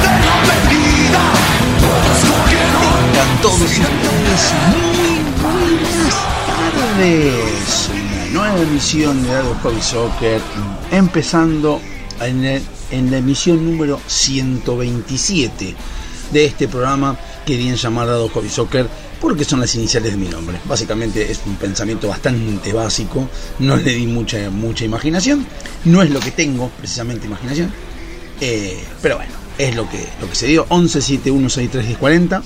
de la avenida. Todos. Tengan todos ustedes muy buenas tardes. Nueva emisión de Hobby Soccer, empezando en, la emisión número 127 de este programa que bien llamar Hobby Soccer porque son las iniciales de mi nombre. Básicamente es un pensamiento bastante básico, no le di mucha, mucha imaginación, no es lo que tengo precisamente imaginación, eh, pero bueno, es lo que, lo que se dio. 1171631040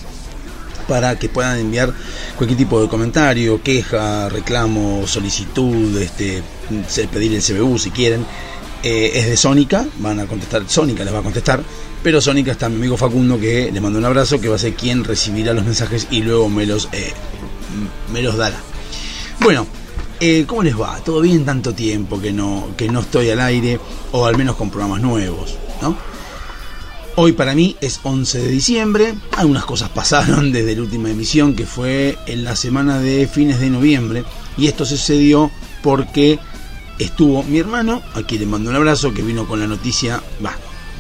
para que puedan enviar cualquier tipo de comentario, queja, reclamo, solicitud, este, pedir el CBU si quieren. Eh, es de Sónica, van a contestar, Sónica les va a contestar, pero Sónica está mi amigo Facundo que le mando un abrazo, que va a ser quien recibirá los mensajes y luego me los, eh, me los dará. Bueno, eh, ¿cómo les va? ¿Todo bien tanto tiempo que no, que no estoy al aire o al menos con programas nuevos? ¿no? Hoy para mí es 11 de diciembre. Algunas cosas pasaron desde la última emisión que fue en la semana de fines de noviembre. Y esto sucedió porque estuvo mi hermano, a quien le mando un abrazo, que vino con la noticia, va,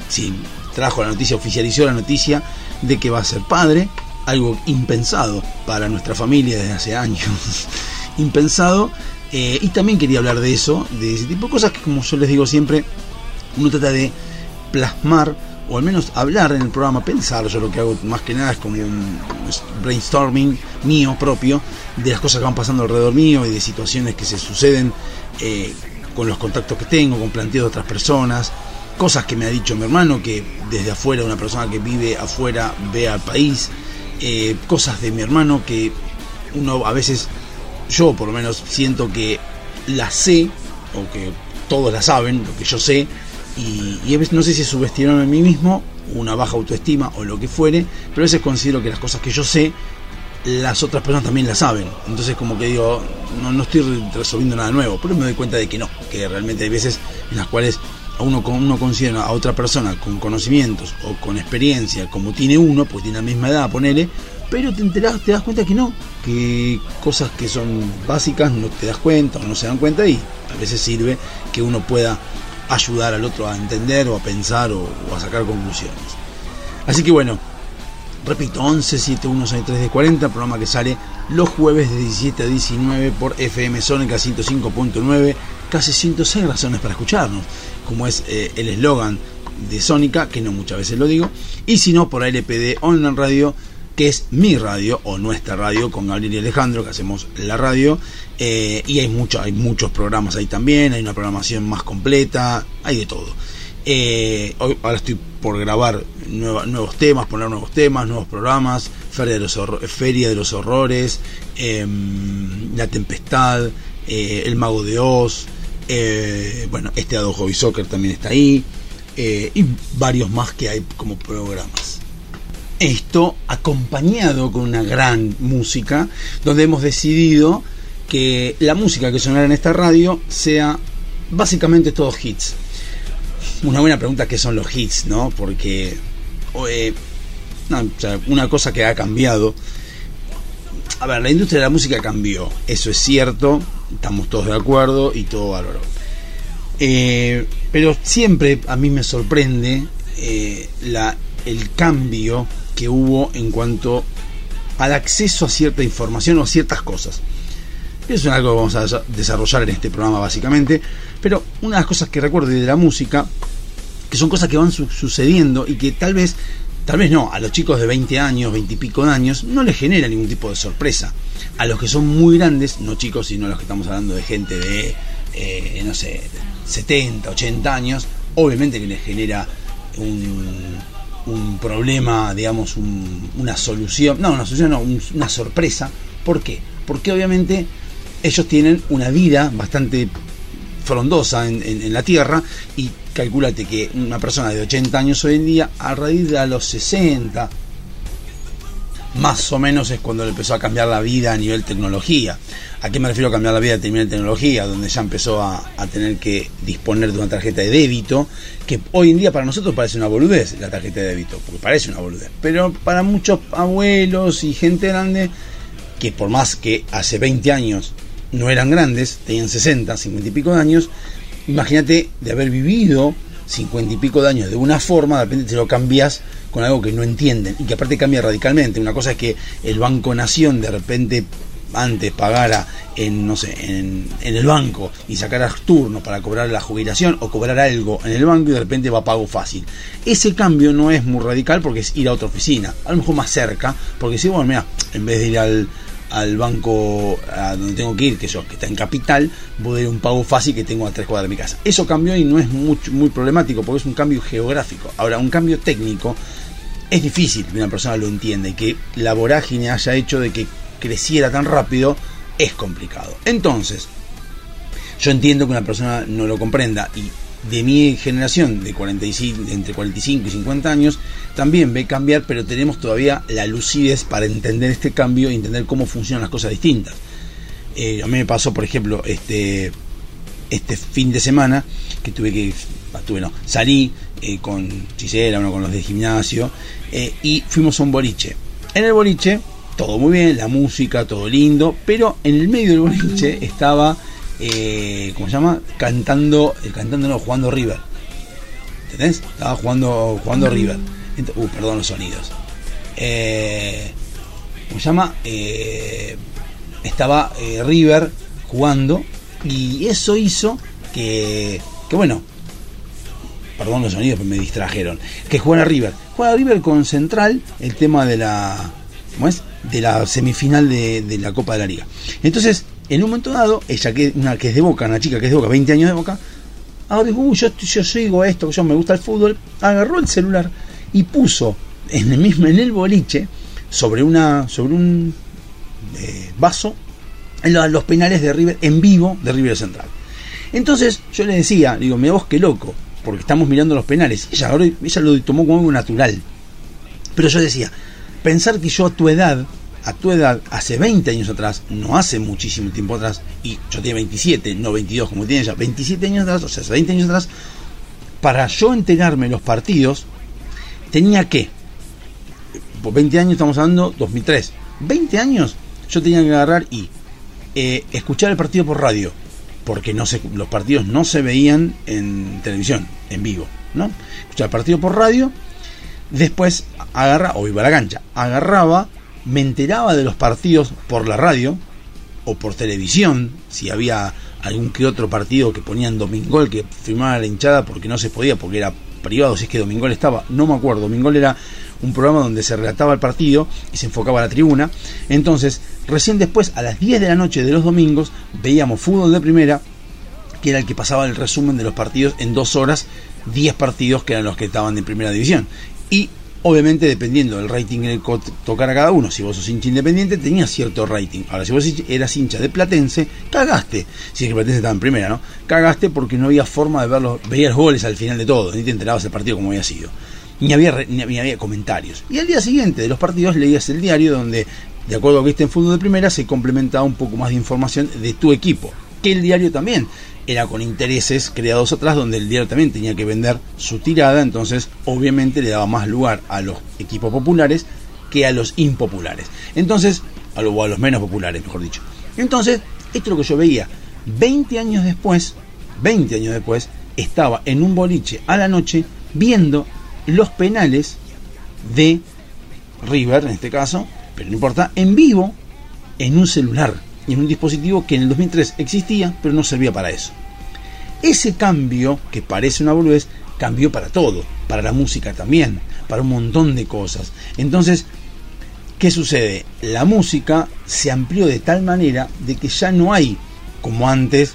sí, trajo la noticia, oficializó la noticia de que va a ser padre. Algo impensado para nuestra familia desde hace años. impensado. Eh, y también quería hablar de eso, de ese tipo de cosas que como yo les digo siempre, uno trata de plasmar o al menos hablar en el programa, pensar, yo lo que hago más que nada es como un brainstorming mío propio de las cosas que van pasando alrededor mío y de situaciones que se suceden eh, con los contactos que tengo, con planteos de otras personas, cosas que me ha dicho mi hermano, que desde afuera, una persona que vive afuera, ve al país, eh, cosas de mi hermano que uno a veces, yo por lo menos siento que las sé, o que todos la saben, lo que yo sé, y, a veces no sé si es subestimarme a mí mismo, una baja autoestima o lo que fuere, pero a veces considero que las cosas que yo sé, las otras personas también las saben. Entonces como que digo, no, no estoy resolviendo nada nuevo, pero me doy cuenta de que no, que realmente hay veces en las cuales uno, uno considera a otra persona con conocimientos o con experiencia como tiene uno, pues tiene la misma edad, ponele, pero te enterás, te das cuenta que no, que cosas que son básicas no te das cuenta o no se dan cuenta y a veces sirve que uno pueda ayudar al otro a entender o a pensar o, o a sacar conclusiones. Así que bueno, repito, 11 7163 de 40, programa que sale los jueves de 17 a 19 por FM Sónica 105.9, casi 106 razones para escucharnos, como es eh, el eslogan de Sónica, que no muchas veces lo digo, y si no por LPD Online Radio, que es mi radio o nuestra radio con Gabriel y Alejandro, que hacemos la radio, eh, y hay, mucho, hay muchos programas ahí también, hay una programación más completa, hay de todo. Eh, hoy, ahora estoy por grabar nuevos temas, poner nuevos temas, nuevos programas, Feria de los, Feria de los Horrores, em, La Tempestad, El Mago de Oz, eh, bueno, este Ado Hobby Soccer también está ahí, eh, y varios más que hay como programas. Esto acompañado con una gran música, donde hemos decidido que la música que sonará en esta radio sea básicamente todos hits. Una buena pregunta que son los hits, ¿no? Porque eh, una cosa que ha cambiado. A ver, la industria de la música cambió, eso es cierto, estamos todos de acuerdo y todo valoró. Eh, pero siempre a mí me sorprende eh, la, el cambio que hubo en cuanto al acceso a cierta información o ciertas cosas. Eso es algo que vamos a desarrollar en este programa básicamente, pero una de las cosas que recuerdo de la música, que son cosas que van su sucediendo y que tal vez, tal vez no, a los chicos de 20 años, 20 y pico de años, no les genera ningún tipo de sorpresa. A los que son muy grandes, no chicos, sino a los que estamos hablando de gente de, eh, no sé, 70, 80 años, obviamente que les genera un, problema, digamos, un, una solución, no, una solución, no, un, una sorpresa. ¿Por qué? Porque obviamente ellos tienen una vida bastante frondosa en, la Tierra y calculate que una persona de 80 años hoy en día, a raíz de los 60, más o menos es cuando le empezó a cambiar la vida a nivel tecnología. ¿A qué me refiero a cambiar la vida a nivel tecnología? Donde ya empezó a, a tener que disponer de una tarjeta de débito, que hoy en día para nosotros parece una boludez la tarjeta de débito, porque parece una boludez. Pero para muchos abuelos y gente grande, que por más que hace 20 años no eran grandes, tenían 60, 50 y pico de años, imagínate de haber vivido 50 y pico de años de una forma, de repente te lo cambias con algo que no entienden y que aparte cambia radicalmente. Una cosa es que el Banco Nación de repente antes pagara en, no sé, en, en el banco y sacaras turno para cobrar la jubilación o cobrar algo en el banco y de repente va a pago fácil. Ese cambio no es muy radical porque es ir a otra oficina, a lo mejor más cerca, porque si, bueno, mira, en vez de ir al, banco a donde tengo que ir, que, eso, que está en capital, voy a un pago fácil que tengo a tres cuadras de mi casa. Eso cambió y no es mucho, muy problemático porque es un cambio geográfico. Ahora, un cambio técnico es difícil que una persona lo entienda y que la vorágine haya hecho de que creciera tan rápido es complicado. Entonces, yo entiendo que una persona no lo comprenda y de mi generación de 45, de entre 45 y 50 años también ve cambiar, pero tenemos todavía la lucidez para entender este cambio y entender cómo funcionan las cosas distintas. Eh, a mí me pasó, por ejemplo, este este fin de semana que tuve que ah, tuve no salí eh, con Gisela uno con los de gimnasio eh, y fuimos a un boliche. En el boliche todo muy bien la música todo lindo pero en el medio del boliche estaba eh, cómo se llama cantando cantando no jugando River. ¿entendés? estaba jugando jugando River. Ent- uh, perdón los sonidos. ¿cómo se llama? Estaba River jugando y eso hizo que, que bueno, perdón los sonidos, pero me distrajeron, que jugara River. Juega River con Central el tema de la, ¿cómo es? De la semifinal de, la Copa de la Liga. Entonces, en un momento dado, ella que, es de Boca, una chica que es de Boca, 20 años de Boca, ahora dijo, "Uy, yo, yo sigo esto, yo me gusta el fútbol, agarró el celular y puso en el mismo, en el boliche, sobre una, sobre un eh, vaso, lo- los penales de River en vivo de River Central. Entonces yo le decía, digo, mira vos qué loco, porque estamos mirando los penales. Ella, ahora, ella lo tomó como algo natural. Pero yo decía, pensar que yo a tu edad, a tu edad, hace 20 años atrás, no hace muchísimo tiempo atrás, y yo tenía 27, no 22 como tiene ella, 27 años atrás, o sea, hace 20 años atrás, para yo enterarme los partidos, tenía que, por 20 años estamos hablando, 2003, 20 años yo tenía que agarrar y eh, escuchar el partido por radio, porque no se, los partidos no se veían en televisión, en vivo, ¿no? Escuchar el partido por radio, después agarra, o iba a la cancha, agarraba, me enteraba de los partidos por la radio o por televisión, si había algún que otro partido que ponían Domingol que firmaba la hinchada porque no se podía, porque era privado, si es que Domingol estaba, no me acuerdo, Domingol era un programa donde se relataba el partido y se enfocaba a la tribuna. Entonces, recién después, a las 10 de la noche de los domingos, veíamos fútbol de primera, que era el que pasaba el resumen de los partidos en dos horas, 10 partidos que eran los que estaban en primera división. Y obviamente dependiendo del rating que co- tocara cada uno, si vos sos hincha independiente, tenías cierto rating. Ahora, si vos eras hincha de Platense, cagaste. Si es que Platense estaba en primera, ¿no? Cagaste porque no había forma de verlos, veías goles al final de todo, ni te enterabas del partido como había sido. Ni había, ni había, comentarios. Y al día siguiente de los partidos leías el diario donde, de acuerdo a que viste en fútbol de primera, se complementaba un poco más de información de tu equipo. Que el diario también era con intereses creados atrás, donde el diario también tenía que vender su tirada, entonces obviamente le daba más lugar a los equipos populares que a los impopulares. Entonces, a, lo- a los menos populares, mejor dicho. Entonces, esto es lo que yo veía. 20 años después, 20 años después, estaba en un boliche a la noche viendo los penales de River, en este caso, pero no importa, en vivo, en un celular, en un dispositivo que en el 2003 existía, pero no servía para eso. Ese cambio, que parece una boludez, cambió para todo, para la música también, para un montón de cosas. Entonces, ¿qué sucede? La música se amplió de tal manera de que ya no hay, como antes,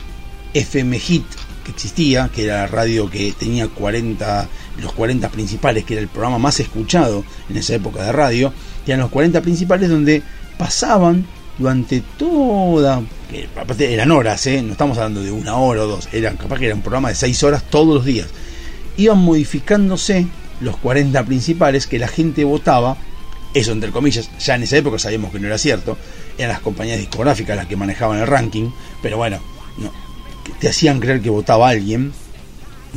FM Hit, que existía, que era la radio que tenía 40, los 40 principales, que era el programa más escuchado en esa época de radio, eran los 40 principales donde pasaban durante toda, que aparte eran horas, ¿eh? no estamos hablando de una hora o dos, eran capaz que era un programa de seis horas todos los días. Iban modificándose los 40 principales que la gente votaba, eso entre comillas, ya en esa época sabíamos que no era cierto, eran las compañías discográficas las que manejaban el ranking, pero bueno, no, te hacían creer que votaba alguien,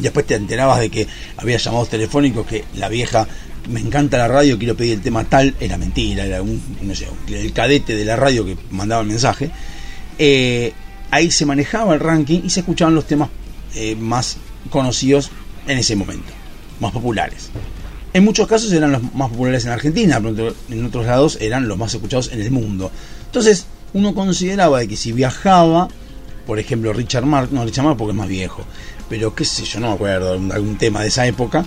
después te enterabas de que había llamados telefónicos que la vieja me encanta la radio, quiero pedir el tema tal, era mentira, era un, no sé, el cadete de la radio que mandaba el mensaje. Eh, ahí se manejaba el ranking y se escuchaban los temas eh, más conocidos en ese momento, más populares. En muchos casos eran los más populares en Argentina, pero en otros lados eran los más escuchados en el mundo. Entonces, uno consideraba de que si viajaba, por ejemplo, Richard Mark, no Richard Mark porque es más viejo, pero qué sé yo, no me acuerdo, algún tema de esa época,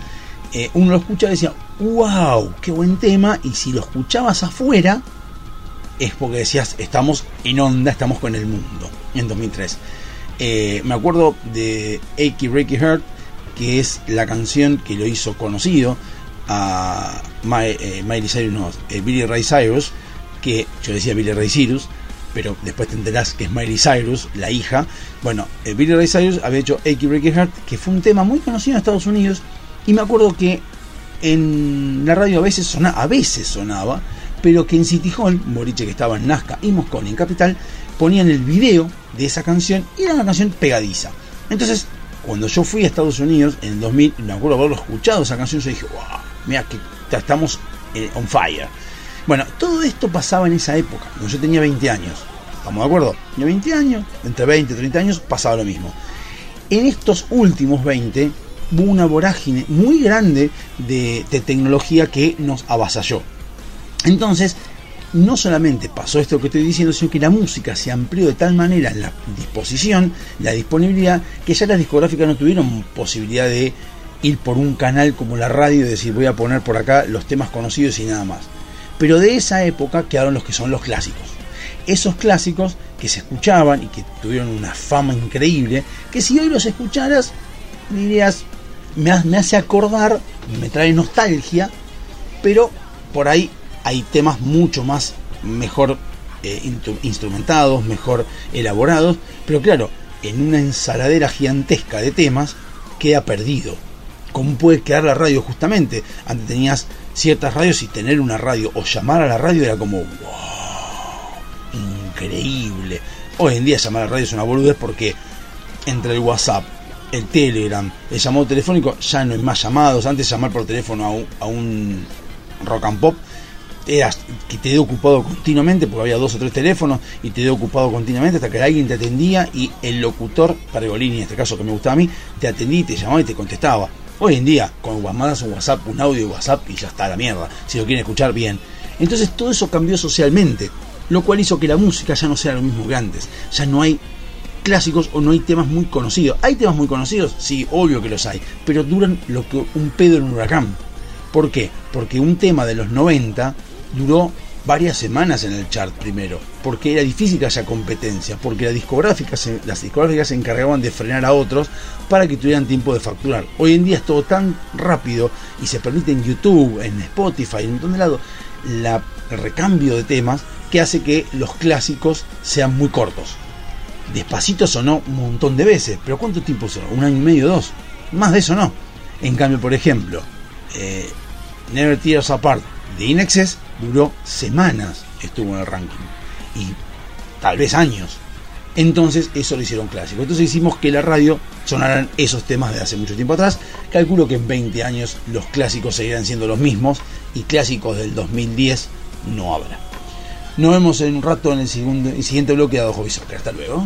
eh, uno lo escuchaba y decía, wow, qué buen tema, y si lo escuchabas afuera, es porque decías, estamos en onda, estamos con el mundo, en 2003. Eh, me acuerdo de Achy Breaky Heart, que es la canción que lo hizo conocido a eh, Miley Cyrus, no, Billy Ray Cyrus, que yo decía Billy Ray Cyrus, pero después te enterás que es Miley Cyrus, la hija. Bueno, Billy Ray Cyrus había hecho Achy Breaky Heart, que fue un tema muy conocido en Estados Unidos y me acuerdo que en la radio a veces sonaba, a veces sonaba, pero que en City Hall, Moriche que estaba en Nazca y Mosconi en Capital, ponían el video de esa canción y era una canción pegadiza. Entonces, cuando yo fui a Estados Unidos en el 2000, me acuerdo haberlo escuchado esa canción, yo dije, wow, mira que estamos eh, on fire. Bueno, todo esto pasaba en esa época, cuando yo tenía 20 años. ¿Estamos de acuerdo? Tenía 20 años, entre 20 y 30 años pasaba lo mismo. En estos últimos 20 hubo una vorágine muy grande de, tecnología que nos avasalló. Entonces, no solamente pasó esto que estoy diciendo, sino que la música se amplió de tal manera la disposición, la disponibilidad, que ya las discográficas no tuvieron posibilidad de ir por un canal como la radio y decir voy a poner por acá los temas conocidos y nada más. Pero de esa época quedaron los que son los clásicos. Esos clásicos que se escuchaban y que tuvieron una fama increíble, que si hoy los escucharas dirías, me, hace acordar, me trae nostalgia, pero por ahí hay temas mucho más mejor eh, instrumentados, mejor elaborados, pero claro, en una ensaladera gigantesca de temas queda perdido. ¿Cómo puede quedar la radio justamente? Antes tenías ciertas radios y tener una radio o llamar a la radio era como, wow, increíble. Hoy en día llamar a la radio es una boludez porque entre el WhatsApp, el Telegram, el llamado telefónico, ya no es más llamados. Antes llamar por teléfono a un, rock and pop era que te dio ocupado continuamente porque había dos o tres teléfonos y te dio ocupado continuamente hasta que alguien te atendía y el locutor, Pergolini en este caso que me gustaba a mí, te atendía y te llamaba y te contestaba. Hoy en día, con mandas un WhatsApp, un audio de WhatsApp y ya está la mierda, si lo quieren escuchar bien. Entonces todo eso cambió socialmente, lo cual hizo que la música ya no sea lo mismo que antes. Ya no hay clásicos o no hay temas muy conocidos. ¿Hay temas muy conocidos? Sí, obvio que los hay, pero duran lo que un pedo en un huracán. ¿Por qué? Porque un tema de los 90 duró varias semanas en el chart primero, porque era difícil que haya competencia, porque las discográficas, las discográficas se encargaban de frenar a otros para que tuvieran tiempo de facturar. Hoy en día es todo tan rápido y se permite en YouTube, en Spotify, en un montón de lados, la, el recambio de temas que hace que los clásicos sean muy cortos. Despacito sonó un montón de veces, pero ¿cuánto tiempo sonó? ¿Un año y medio, dos? Más de eso no. En cambio, por ejemplo, eh, Never Tears Apart de Inexes duró semanas, estuvo en el ranking. Y tal vez años. Entonces eso lo hicieron clásico. Entonces hicimos que la radio sonaran esos temas de hace mucho tiempo atrás. Calculo que en 20 años los clásicos seguirán siendo los mismos y clásicos del 2010 no habrá. Nos vemos en un rato en el, segundo, el siguiente bloque de Adojo. Hasta luego.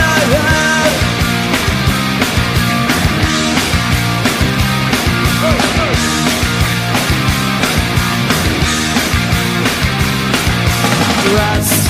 grass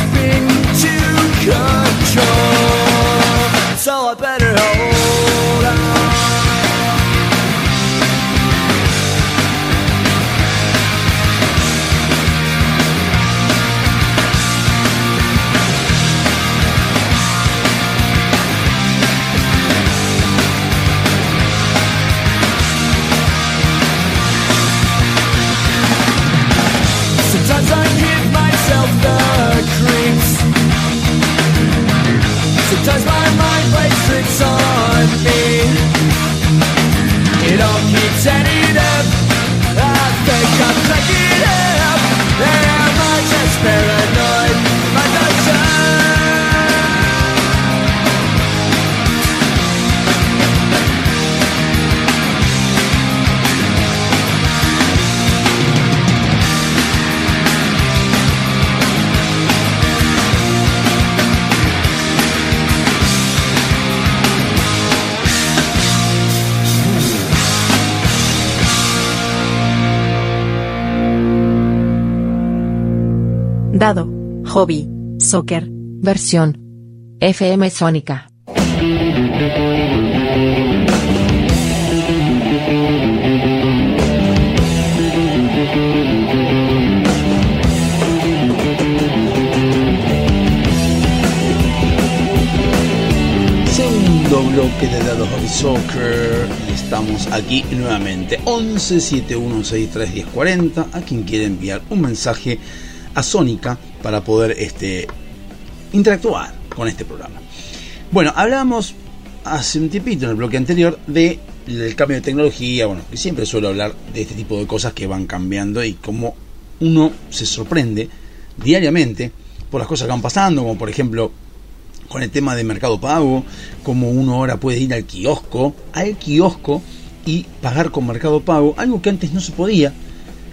Dado. Hobby. Soccer. Versión. FM Sónica. Segundo bloque de Dados Hobby Soccer estamos aquí nuevamente 11 7163 1040 a quien quiere enviar un mensaje a Sónica para poder este, interactuar con este programa. Bueno, hablábamos hace un tiempito en el bloque anterior de el cambio de tecnología, bueno, que siempre suelo hablar de este tipo de cosas que van cambiando y cómo uno se sorprende diariamente por las cosas que van pasando, como por ejemplo con el tema de Mercado Pago, como uno ahora puede ir al kiosco, al kiosco y pagar con Mercado Pago, algo que antes no se podía,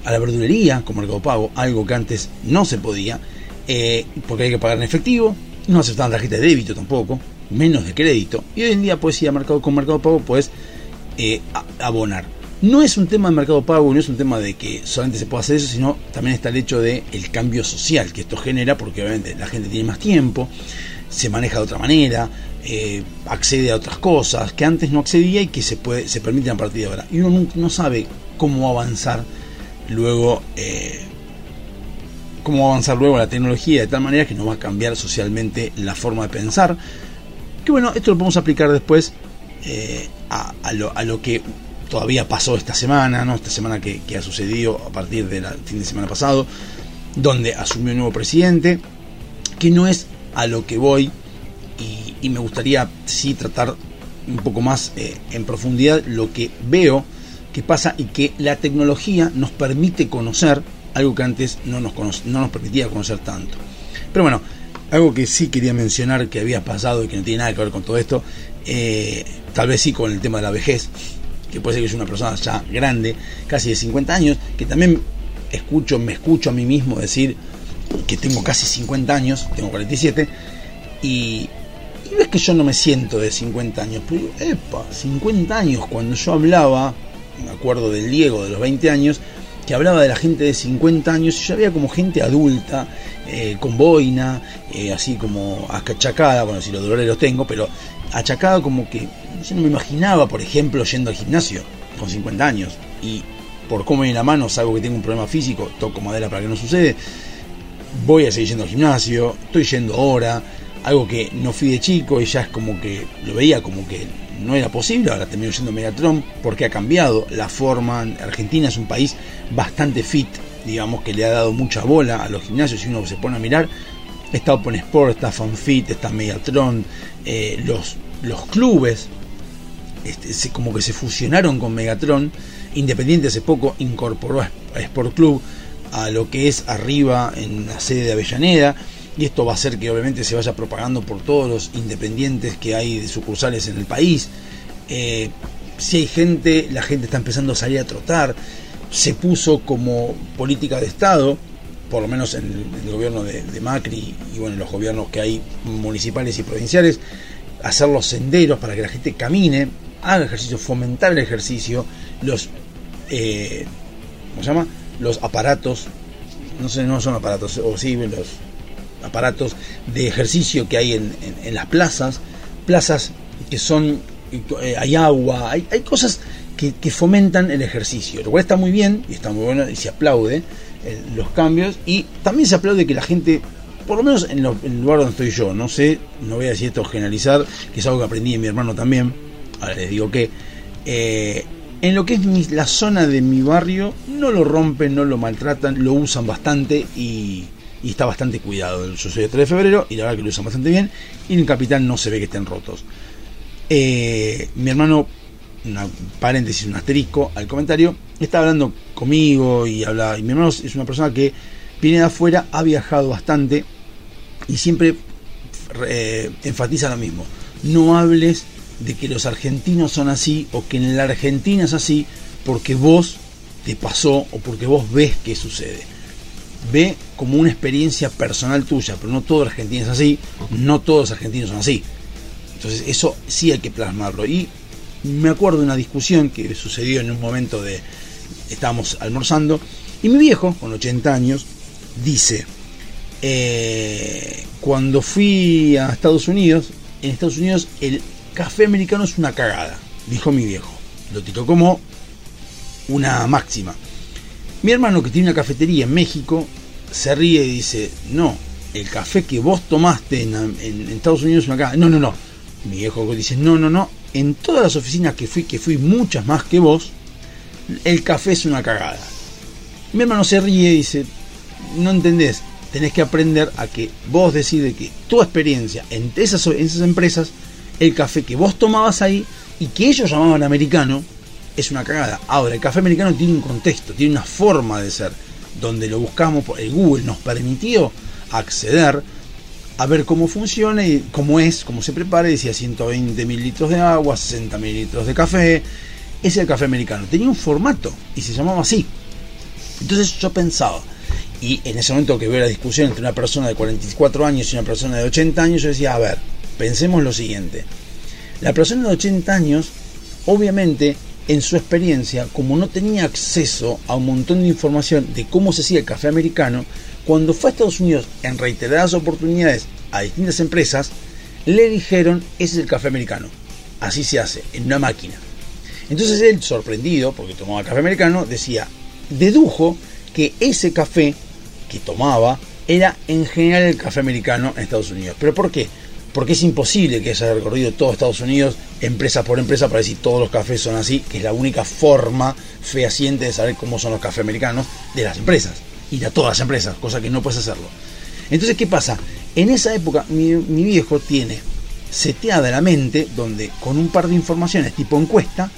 a la verdulería con Mercado Pago, algo que antes no se podía, eh, porque hay que pagar en efectivo, no aceptaban tarjeta de débito tampoco, menos de crédito, y hoy en día puedes ir a Mercado con Mercado Pago, puedes eh, abonar. No es un tema de Mercado Pago, no es un tema de que solamente se pueda hacer eso, sino también está el hecho de el cambio social que esto genera, porque obviamente la gente tiene más tiempo, se maneja de otra manera, eh, accede a otras cosas que antes no accedía y que se puede se permiten a partir de ahora. Y uno no, no sabe cómo avanzar luego eh, cómo va a avanzar luego la tecnología de tal manera que nos va a cambiar socialmente la forma de pensar. Que bueno, esto lo podemos aplicar después eh, a, a lo, a lo que todavía pasó esta semana, ¿no? Esta semana que, ha sucedido a partir del fin de semana pasado, donde asumió un nuevo presidente, que no es a lo que voy y, y me gustaría sí tratar un poco más eh, en profundidad lo que veo que pasa y que la tecnología nos permite conocer algo que antes no nos, no nos permitía conocer tanto. Pero bueno, algo que sí quería mencionar que había pasado y que no tiene nada que ver con todo esto, eh, tal vez sí con el tema de la vejez, que puede ser que soy una persona ya grande, casi de 50 años, que también escucho, me escucho a mí mismo decir que tengo casi 50 años, tengo 47, y, y no es que yo no me siento de 50 años, pero digo, epa, 50 años, cuando yo hablaba, me acuerdo del Diego de los 20 años, que hablaba de la gente de 50 años y yo había como gente adulta, eh, con boina, eh, así como achacada, bueno, si los dolores los tengo, pero achacada como que yo no me imaginaba, por ejemplo, yendo al gimnasio con 50 años. Y por cómo viene la mano, salvo que tengo un problema físico, toco madera para que no sucede, voy a seguir yendo al gimnasio, estoy yendo ahora, algo que no fui de chico y ya es como que lo veía como que no era posible, ahora termino siendo Megatron, porque ha cambiado la forma. Argentina es un país bastante fit, digamos que le ha dado mucha bola a los gimnasios, si uno se pone a mirar, está Open Sport, está FanFit, está Megatron, eh, los, los clubes este, como que se fusionaron con Megatron, Independiente hace poco incorporó a Sport Club a lo que es arriba en la sede de Avellaneda, y esto va a hacer que obviamente se vaya propagando por todos los independientes que hay de sucursales en el país. Eh, si hay gente, la gente está empezando a salir a trotar, se puso como política de Estado, por lo menos en el, gobierno de, de Macri y bueno, en los gobiernos que hay municipales y provinciales, hacer los senderos para que la gente camine, haga ejercicio, fomentar el ejercicio, los eh, ¿cómo se llama? Los aparatos, no sé, no son aparatos, o sí, los aparatos de ejercicio que hay en, las plazas, plazas que son, eh, hay agua, hay, hay cosas que, que fomentan el ejercicio, lo cual está muy bien y está muy bueno y se aplaude eh, los cambios. Y también se aplaude que la gente, por lo menos en, el lugar donde estoy yo, no sé, no voy a decir esto generalizar, que es algo que aprendí de mi hermano también, ahora les digo que eh, en lo que es la zona de mi barrio no lo rompen, no lo maltratan, lo usan bastante y, y está bastante cuidado. Yo soy de 3 de febrero y la verdad que lo usan bastante bien y en el capital no se ve que estén rotos. Eh, mi hermano, una paréntesis, un asterisco al comentario, está hablando conmigo y habla. Y mi hermano es una persona que viene de afuera, ha viajado bastante y siempre eh, enfatiza lo mismo. No hables de que los argentinos son así o que en la Argentina es así porque vos te pasó o porque vos ves que sucede. Ve como una experiencia personal tuya, pero no todo Argentina es así, no todos los argentinos son así. Entonces eso sí hay que plasmarlo. Y me acuerdo de una discusión que sucedió en un momento de... Estábamos almorzando y mi viejo, con 80 años, dice, eh, cuando fui a Estados Unidos, en Estados Unidos el café americano es una cagada, dijo mi viejo. Lo tiró como una máxima. Mi hermano que tiene una cafetería en México se ríe y dice, no, el café que vos tomaste en, en- en Estados Unidos cagada. No, no, no. Mi viejo dice, no, no, no. En todas las oficinas que fui, que fui muchas más que vos, el café es una cagada. Mi hermano se ríe y dice, no entendés, tenés que aprender a que vos decides que tu experiencia en en esas empresas, el café que vos tomabas ahí y que ellos llamaban americano, es una cagada. Ahora, el café americano tiene un contexto, tiene una forma de ser, donde lo buscamos, el Google nos permitió acceder a ver cómo funciona y cómo es, cómo se prepara, decía 120 mililitros de agua, 60 mililitros de café, es el café americano. Tenía un formato y se llamaba así. Entonces yo pensaba, y en ese momento que veo la discusión entre una persona de 44 años y una persona de 80 años, yo decía, a ver, pensemos lo siguiente. La persona de 80 años, obviamente, en su experiencia, como no tenía acceso a un montón de información de cómo se hacía el café americano, cuando fue a Estados Unidos en reiteradas oportunidades a distintas empresas, le dijeron, ese es el café americano. Así se hace, en una máquina. Entonces él, sorprendido, porque tomaba café americano, decía, dedujo que ese café que tomaba era en general el café americano en Estados Unidos. ¿Pero por qué? Porque es imposible que haya recorrido todo Estados Unidos, empresa por empresa, para decir todos los cafés son así, que es la única forma fehaciente de saber cómo son los cafés americanos de las empresas. Ir a todas las empresas, cosa que no puedes hacerlo. Entonces, ¿qué pasa? En esa época, mi, mi viejo tiene seteada la mente donde con un par de informaciones tipo encuesta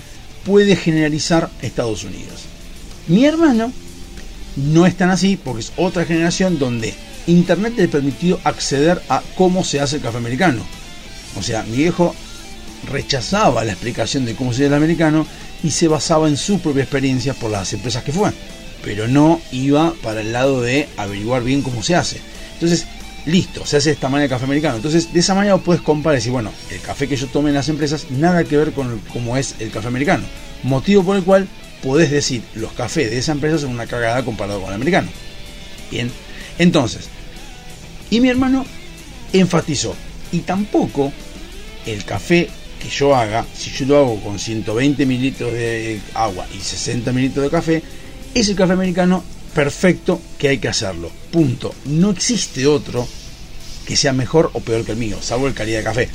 puede generalizar Estados Unidos. Mi hermano no es tan así porque es otra generación donde Internet le permitió acceder a cómo se hace el café americano. O sea, mi viejo rechazaba la explicación de cómo se hace el americano y se basaba en su propia experiencia por las empresas que fue. Pero no iba para el lado de averiguar bien cómo se hace. Entonces, listo, se hace de esta manera el café americano. Entonces, de esa manera puedes comparar y decir, bueno, el café que yo tomé en las empresas, nada que ver con cómo es el café americano. Motivo por el cual podés decir, los cafés de esa empresa son una cagada comparado con el americano. Bien, entonces, y mi hermano enfatizó, y tampoco el café que yo haga, si yo lo hago con 120 mililitros de agua y 60 mililitros de café, es el café americano perfecto que hay que hacerlo. Punto. No existe otro que sea mejor o peor que el mío, salvo el calidad de café.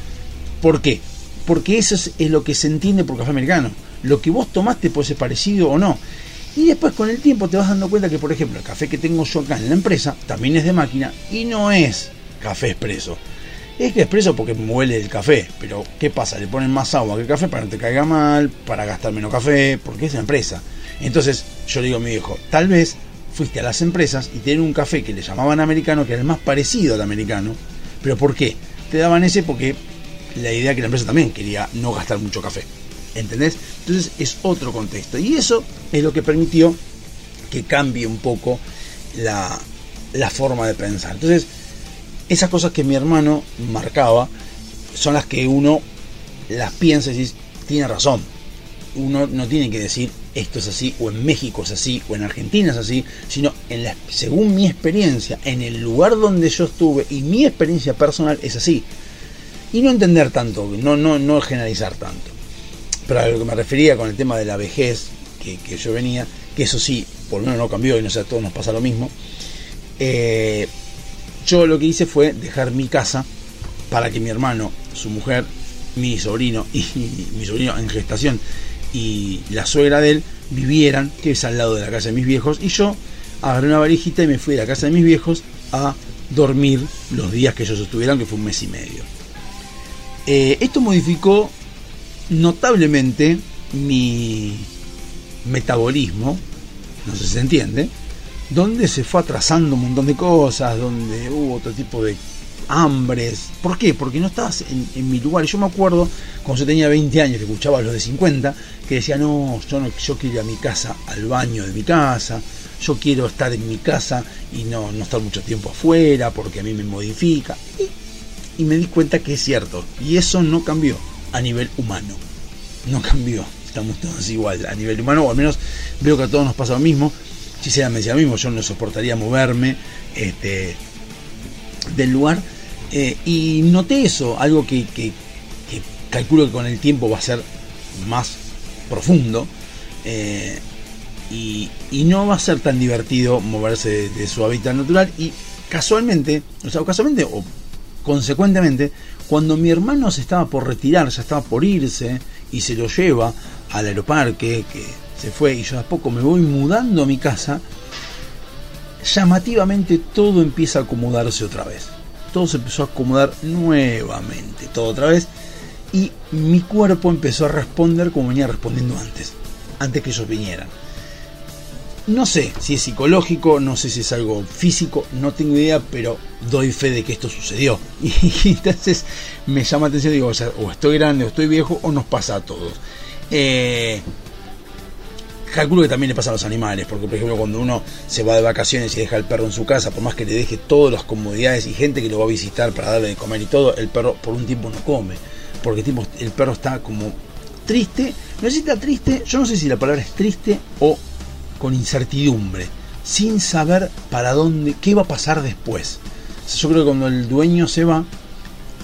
¿Por qué? Porque eso es, lo que se entiende por café americano. Lo que vos tomaste puede ser parecido o no. Y después con el tiempo te vas dando cuenta que, por ejemplo, el café que tengo yo acá en la empresa también es de máquina y no es café expreso. Es que expreso porque me huele el café, pero ¿qué pasa? Le ponen más agua que el café para que no te caiga mal, para gastar menos café, porque es la empresa. Entonces yo le digo a mi viejo, tal vez fuiste a las empresas y tienen un café que le llamaban americano, que era el más parecido al americano, pero ¿por qué? Te daban ese porque la idea que la empresa también quería no gastar mucho café. ¿Entendés? Entonces es otro contexto. Y eso es lo que permitió que cambie un poco la, la forma de pensar. Entonces, esas cosas que mi hermano marcaba son las que uno las piensa y dice, tiene razón. Uno no tiene que decir esto es así, o en México es así, o en Argentina es así, sino en la, según mi experiencia, en el lugar donde yo estuve y mi experiencia personal es así. Y no entender tanto, no, no, no generalizar tanto. Pero a lo que me refería con el tema de la vejez que, que yo venía, que eso sí, por lo menos no cambió y no sé, a todos nos pasa lo mismo. Eh, yo lo que hice fue dejar mi casa para que mi hermano, su mujer, mi sobrino y, mi sobrino en gestación y la suegra de él vivieran, que es al lado de la casa de mis viejos, y yo agarré una varijita y me fui a la casa de mis viejos a dormir los días que ellos estuvieran, que fue un mes y medio. Eh, esto modificó notablemente mi metabolismo, no sé si se entiende, donde se fue atrasando un montón de cosas, donde hubo otro tipo de hambres. ¿Por qué? Porque no estabas en, mi lugar. Yo me acuerdo, cuando yo tenía 20 años, que escuchaba a los de 50, que decía, no, yo, no, yo quiero ir a mi casa, al baño de mi casa, yo quiero estar en mi casa y no, no estar mucho tiempo afuera, porque a mí me modifica. Y me di cuenta que es cierto. Y eso no cambió a nivel humano. No cambió. Estamos todos igual a nivel humano, o al menos veo que a todos nos pasa lo mismo. Si sea me decía lo mismo, yo no soportaría moverme este, del lugar. Eh, y noté eso, algo que, calculo que con el tiempo va a ser más profundo. Eh, y, y, no va a ser tan divertido moverse de, de, su hábitat natural. Y casualmente, o sea, casualmente o consecuentemente, cuando mi hermano se estaba por retirar, ya estaba por irse y se lo lleva al aeroparque, que se fue y yo a poco me voy mudando a mi casa, llamativamente todo empieza a acomodarse otra vez. Todo se empezó a acomodar nuevamente, todo otra vez. Y mi cuerpo empezó a responder como venía respondiendo antes, antes que ellos vinieran. No sé si es psicológico, no sé si es algo físico, no tengo idea, pero doy fe de que esto sucedió. Y entonces me llama la atención, digo, o, o estoy grande, o estoy viejo, o nos pasa a todos. Eh, calculo que también le pasa a los animales, porque por ejemplo cuando uno se va de vacaciones y deja al perro en su casa, por más que le deje todas las comodidades y gente que lo va a visitar para darle de comer y todo, el perro por un tiempo no come, porque el perro está como triste, no sé si está triste, yo no sé si la palabra es triste o con incertidumbre, sin saber para dónde, qué va a pasar después. Yo creo que cuando el dueño se va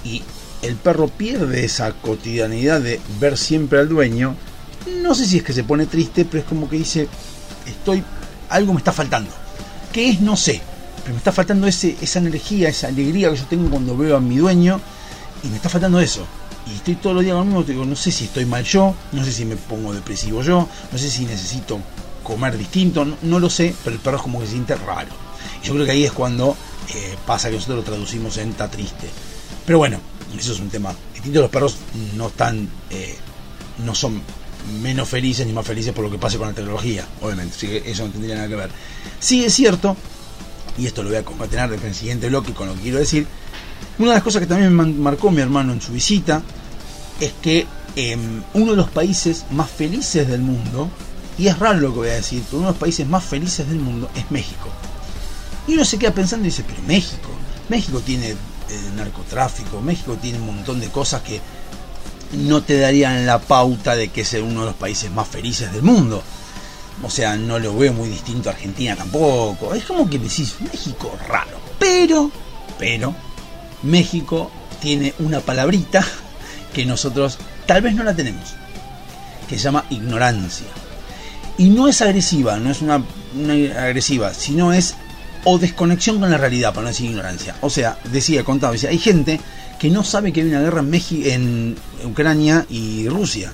y el perro pierde esa cotidianidad de ver siempre al dueño, no sé si es que se pone triste, pero es como que dice, estoy, algo me está faltando. ¿Qué es? No sé, pero me está faltando ese, esa energía, esa alegría que yo tengo cuando veo a mi dueño y me está faltando eso. Y estoy todos los días lo mismo, digo, no sé si estoy mal yo, no sé si me pongo depresivo yo, no sé si necesito comer distinto, no, lo sé, pero el perro es como que se siente raro. Y yo creo que ahí es cuando eh, pasa que nosotros lo traducimos en está triste. Pero bueno, eso es un tema distinto. Los perros no están, eh, no son menos felices ni más felices por lo que pase con la tecnología, obviamente. Que eso no tendría nada que ver. Sí es cierto, y esto lo voy a concatenar en el siguiente bloque con lo que quiero decir. Una de las cosas que también me marcó mi hermano en su visita es que eh, uno de los países más felices del mundo, y es raro lo que voy a decir, pero uno de los países más felices del mundo es México. Y uno se queda pensando y dice, pero México, México tiene eh, narcotráfico, México tiene un montón de cosas que no te darían la pauta de que es uno de los países más felices del mundo. O sea, no lo veo muy distinto a Argentina tampoco. Es como que decís, México raro. Pero, pero, México tiene una palabrita que nosotros tal vez no la tenemos. Que se llama ignorancia. Y no es agresiva, no es una, agresiva, sino es o desconexión con la realidad, para no decir ignorancia. O sea, decía, contaba, decía, hay gente que no sabe que hay una guerra en, México, en Ucrania y Rusia.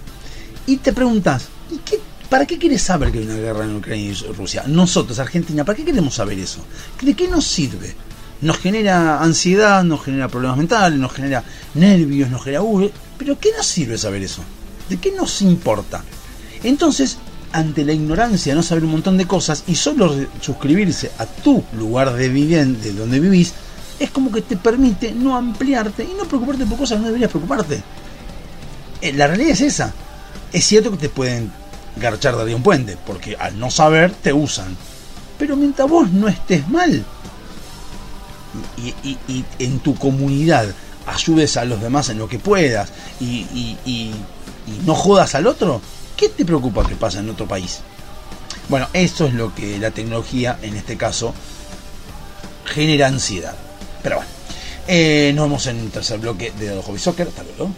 Y te preguntas, ¿y qué, ¿para qué quieres saber que hay una guerra en Ucrania y Rusia? Nosotros, Argentina, ¿para qué queremos saber eso? ¿De qué nos sirve? Nos genera ansiedad, nos genera problemas mentales, nos genera nervios, nos genera... Uh, pero ¿qué nos sirve saber eso? ¿De qué nos importa? Entonces, ante la ignorancia, no saber un montón de cosas y solo suscribirse a tu lugar de vivir, de donde vivís, es como que te permite no ampliarte y no preocuparte por cosas que no deberías preocuparte. Eh, La realidad es esa. Es cierto que te pueden garchar de un puente, porque al no saber te usan. Pero mientras vos no estés mal y, y- en tu comunidad ayudes a los demás en lo que puedas y- y no jodas al otro, ¿qué te preocupa que pasa en otro país? Bueno, eso es lo que la tecnología, en este caso, genera ansiedad. Pero bueno, eh, nos vemos en el tercer bloque de The Hobby Soccer. Hasta luego.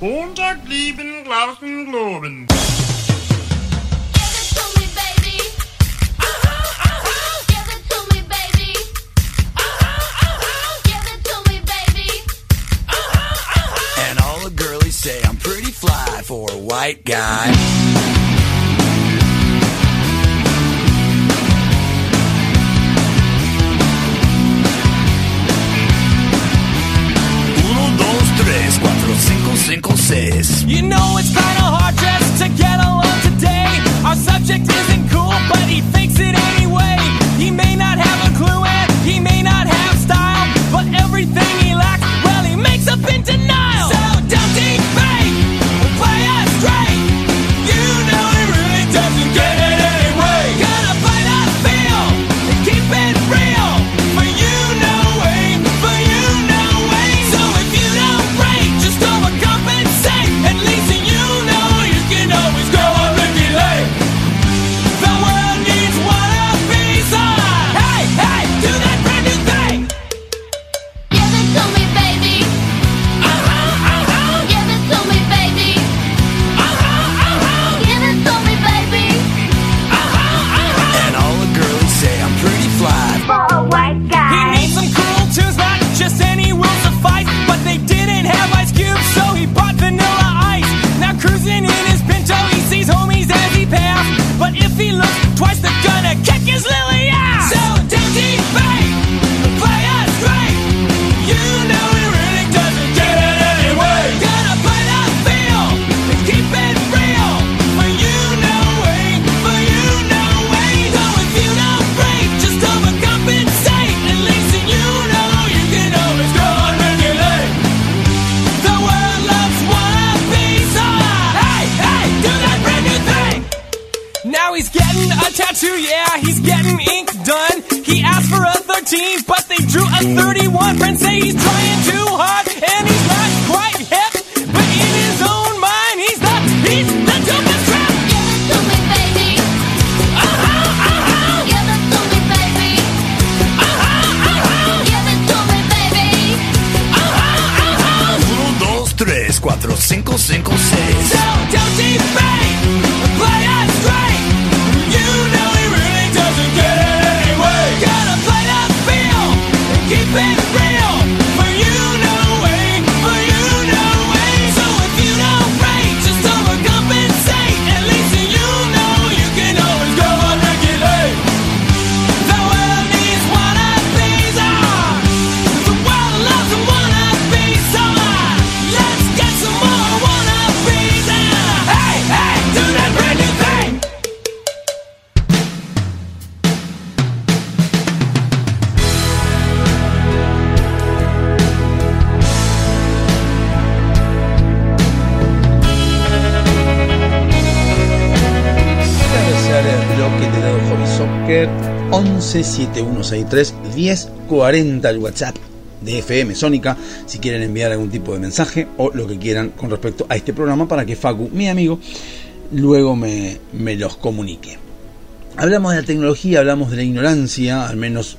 Say I'm pretty fly for a white guy. Cinco, seis. You know it's kinda hard just to get along today. Our subject isn't cool, but he fakes it anyway. 11 7163 1040 el WhatsApp de FM Sónica si quieren enviar algún tipo de mensaje o lo que quieran con respecto a este programa para que Facu, mi amigo, luego me, me los comunique. Hablamos de la tecnología, hablamos de la ignorancia, al menos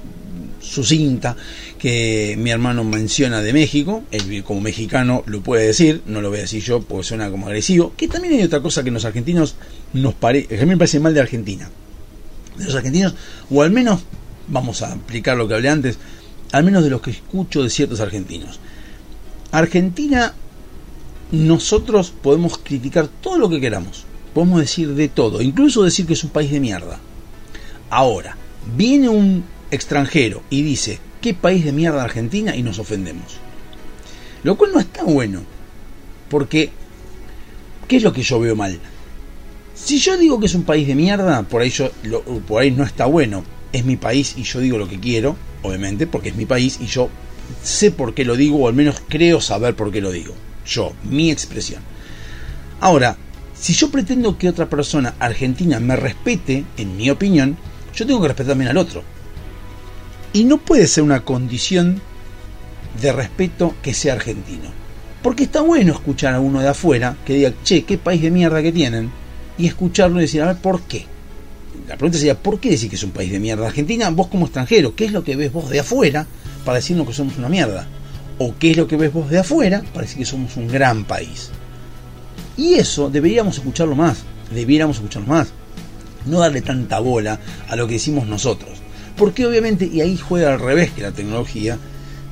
sucinta, que mi hermano menciona de México, él como mexicano lo puede decir, no lo voy a decir yo porque suena como agresivo, que también hay otra cosa que los argentinos nos parece, a mí me parece mal de Argentina, de los argentinos, o al menos vamos a aplicar lo que hablé antes, al menos de los que escucho de ciertos argentinos. Argentina, nosotros podemos criticar todo lo que queramos, podemos decir de todo, incluso decir que es un país de mierda. Ahora, viene un extranjero y dice, ¿qué país de mierda Argentina? y nos ofendemos. Lo cual no está bueno, porque, ¿qué es lo que yo veo mal? Si yo digo que es un país de mierda, por ahí, yo, lo- por ahí no está bueno. Es mi país y yo digo lo que quiero, obviamente, porque es mi país y yo sé por qué lo digo, o al menos creo saber por qué lo digo. Yo, mi expresión. Ahora, si yo pretendo que otra persona argentina me respete, en mi opinión, yo tengo que respetar también al otro. Y no puede ser una condición de respeto que sea argentino. Porque está bueno escuchar a uno de afuera que diga, che, qué país de mierda que tienen, y escucharlo y decir, a ver, ¿por qué? La pregunta sería, ¿por qué decir que es un país de mierda? Argentina, vos como extranjero, ¿qué es lo que ves vos de afuera para decirnos que somos una mierda? ¿O qué es lo que ves vos de afuera para decir que somos un gran país? Y eso deberíamos escucharlo más, debiéramos escucharlo más. No darle tanta bola a lo que decimos nosotros. Porque obviamente, y ahí juega al revés que la tecnología,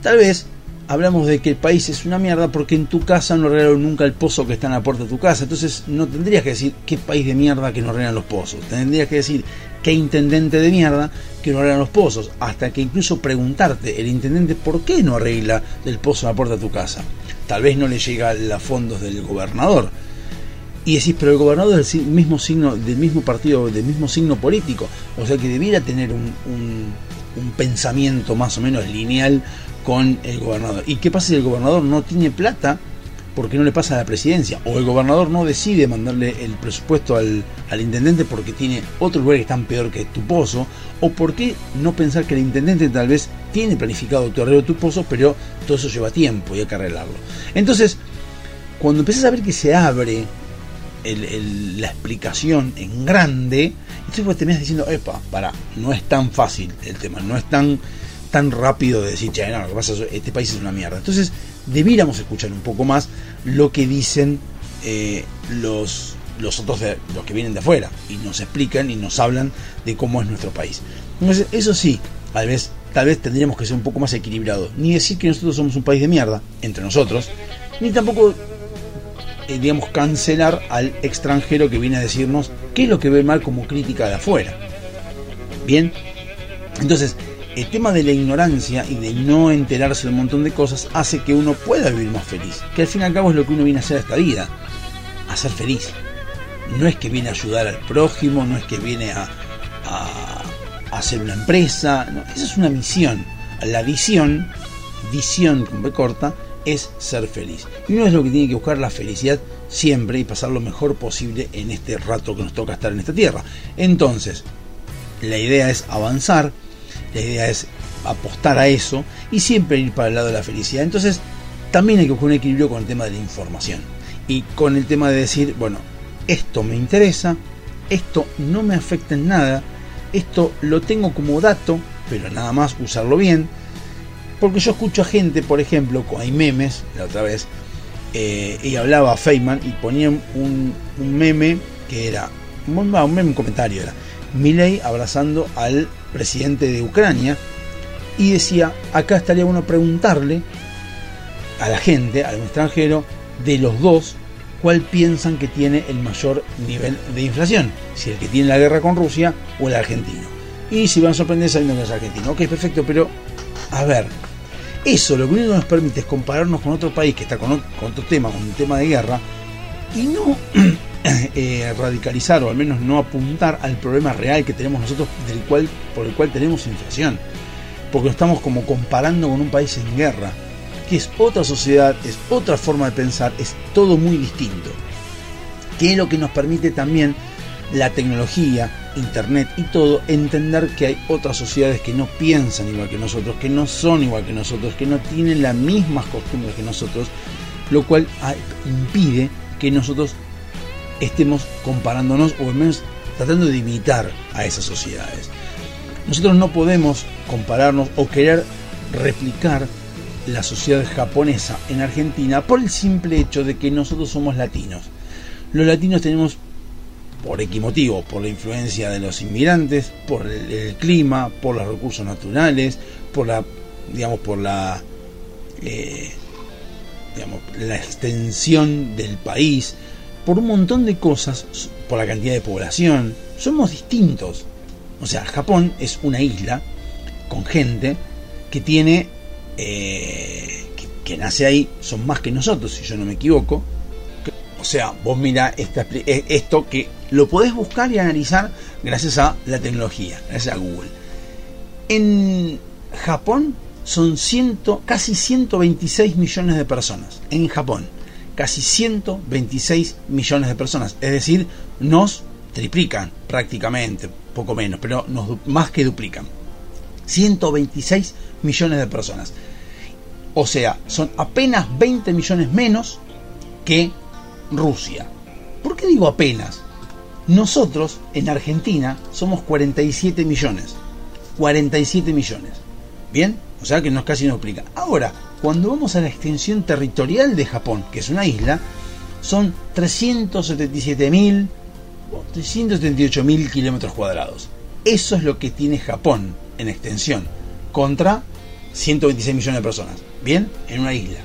tal vez hablamos de que el país es una mierda porque en tu casa no arreglaron nunca el pozo que está en la puerta de tu casa. Entonces no tendrías que decir qué país de mierda que no arreglan los pozos. Tendrías que decir qué intendente de mierda que no arreglan los pozos. Hasta que incluso preguntarte el intendente por qué no arregla el pozo en la puerta de tu casa. Tal vez no le llega a fondos del gobernador. Y decís, pero el gobernador es del mismo signo, del mismo partido, del mismo signo político. O sea que debiera tener un pensamiento más o menos lineal con el gobernador. ¿Y qué pasa si el gobernador no tiene plata porque no le pasa a la presidencia? O el gobernador no decide mandarle el presupuesto al, al intendente porque tiene otros lugares que están peor que tu pozo. O por qué no pensar que el intendente tal vez tiene planificado tu arreglo de tu pozo, pero todo eso lleva tiempo y hay que arreglarlo. Entonces, cuando empiezas a ver que se abre el- la explicación en grande, entonces vos terminás diciendo, epa, para, no es tan fácil el tema, no es tan, tan rápido de decir, che, no, lo que pasa es este país es una mierda. Entonces, debiéramos escuchar un poco más lo que dicen eh, los, los otros, de- los que vienen de afuera, y nos explican y nos hablan de cómo es nuestro país. Entonces, eso sí, tal vez, tal vez tendríamos que ser un poco más equilibrados, ni decir que nosotros somos un país de mierda, entre nosotros, ni tampoco eh, cancelar al extranjero que viene a decirnos qué es lo que ve mal como crítica de afuera. Bien, entonces, el tema de la ignorancia y de no enterarse de un montón de cosas hace que uno pueda vivir más feliz, que al fin y al cabo es lo que uno viene a hacer a esta vida, a ser feliz. No es que viene a ayudar al prójimo, no es que viene a, hacer una empresa, no, esa es una misión. La visión, visión con corta, es ser feliz. Y uno es lo que tiene que buscar la felicidad siempre y pasar lo mejor posible en este rato que nos toca estar en esta tierra. Entonces, la idea es avanzar, la idea es apostar a eso y siempre ir para el lado de la felicidad. Entonces, también hay que buscar un equilibrio con el tema de la información y con el tema de decir, bueno, esto me interesa, esto no me afecta en nada, esto lo tengo como dato, pero nada más usarlo bien. Porque yo escucho a gente, por ejemplo, hay memes, la otra vez, eh, y hablaba a Feynman y ponían un, un meme que era, un, meme, un comentario era, Milei abrazando al presidente de Ucrania y decía, acá estaría bueno preguntarle a la gente, al extranjero, de los dos, cuál piensan que tiene el mayor nivel de inflación, si el que tiene la guerra con Rusia o el argentino. Y si van a sorprender sabiendo que es argentino. Ok, perfecto, pero a ver, eso lo único que nos permite es compararnos con otro país que está con, con otro tema, con un tema de guerra, y no eh, radicalizar o al menos no apuntar al problema real que tenemos nosotros del cual, por el cual tenemos inflación. Porque estamos como comparando con un país en guerra, que es otra sociedad, es otra forma de pensar, es todo muy distinto. Que es lo que nos permite también la tecnología, internet y todo, entender que hay otras sociedades que no piensan igual que nosotros, que no son igual que nosotros, que no tienen las mismas costumbres que nosotros, lo cual ah, impide que nosotros estemos comparándonos o al menos tratando de imitar a esas sociedades. Nosotros no podemos compararnos o querer replicar la sociedad japonesa en Argentina por el simple hecho de que nosotros somos latinos. Los latinos tenemos por X motivo, por la influencia de los inmigrantes, por el, clima, por los recursos naturales, por la, digamos, por la, eh, digamos, la extensión del país, por un montón de cosas, por la cantidad de población, somos distintos. O sea, Japón es una isla con gente que tiene, eh, que, nace ahí, son más que nosotros, si yo no me equivoco. O sea, vos mira esta, eh, esto que lo podés buscar y analizar gracias a la tecnología, gracias a Google. En Japón son ciento, casi 126 millones de personas. En Japón, casi 126 millones de personas. Es decir, nos triplican prácticamente, poco menos, pero nos, más que duplican. 126 millones de personas. O sea, son apenas 20 millones menos que Rusia. ¿Por qué digo apenas? Nosotros en Argentina somos 47 millones. 47 millones. ¿Bien? O sea que nos casi nos duplica. Ahora, cuando vamos a la extensión territorial de Japón, que es una isla, son 377 mil o 378 mil kilómetros cuadrados. Eso es lo que tiene Japón en extensión contra 126 millones de personas. ¿Bien? En una isla.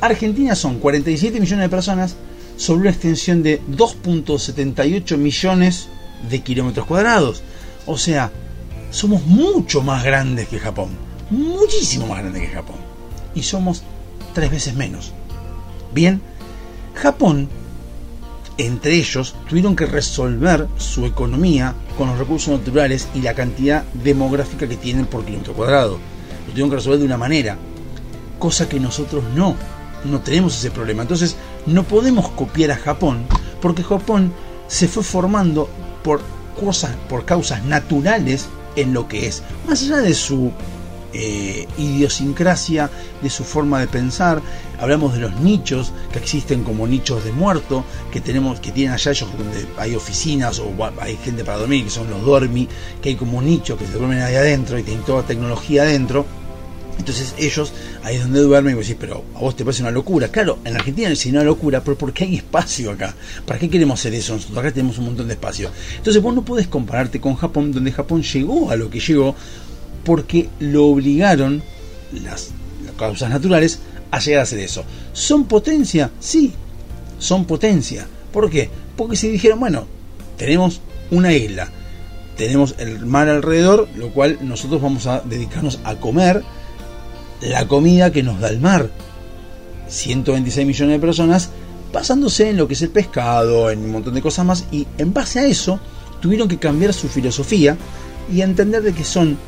Argentina son 47 millones de personas sobre una extensión de 2.78 millones de kilómetros cuadrados. O sea, somos mucho más grandes que Japón. Muchísimo más grandes que Japón. Y somos tres veces menos. Bien, Japón, entre ellos, tuvieron que resolver su economía con los recursos naturales y la cantidad demográfica que tienen por kilómetro cuadrado. Lo tuvieron que resolver de una manera, cosa que nosotros no. No tenemos ese problema. Entonces, no podemos copiar a Japón, porque Japón se fue formando por cosas, por causas naturales en lo que es. Más allá de su eh, idiosincrasia, de su forma de pensar. Hablamos de los nichos que existen como nichos de muerto, que tenemos, que tienen allá ellos donde hay oficinas o hay gente para dormir, que son los dormi, que hay como nichos que se duermen ahí adentro y tienen toda tecnología adentro. Entonces ellos, ahí es donde duermen y vos decís, pero a vos te parece una locura. Claro, en Argentina es una locura, pero ¿por qué hay espacio acá? ¿Para qué queremos hacer eso? Nosotros acá tenemos un montón de espacio. Entonces vos no podés compararte con Japón, donde Japón llegó a lo que llegó porque lo obligaron las, causas naturales a llegar a hacer eso. ¿Son potencia? Sí, son potencia. ¿Por qué? Porque si dijeron, bueno, tenemos una isla, tenemos el mar alrededor, lo cual nosotros vamos a dedicarnos a comer la comida que nos da el mar. 126 millones de personas basándose en lo que es el pescado, en un montón de cosas más, y en base a eso tuvieron que cambiar su filosofía y entender de que son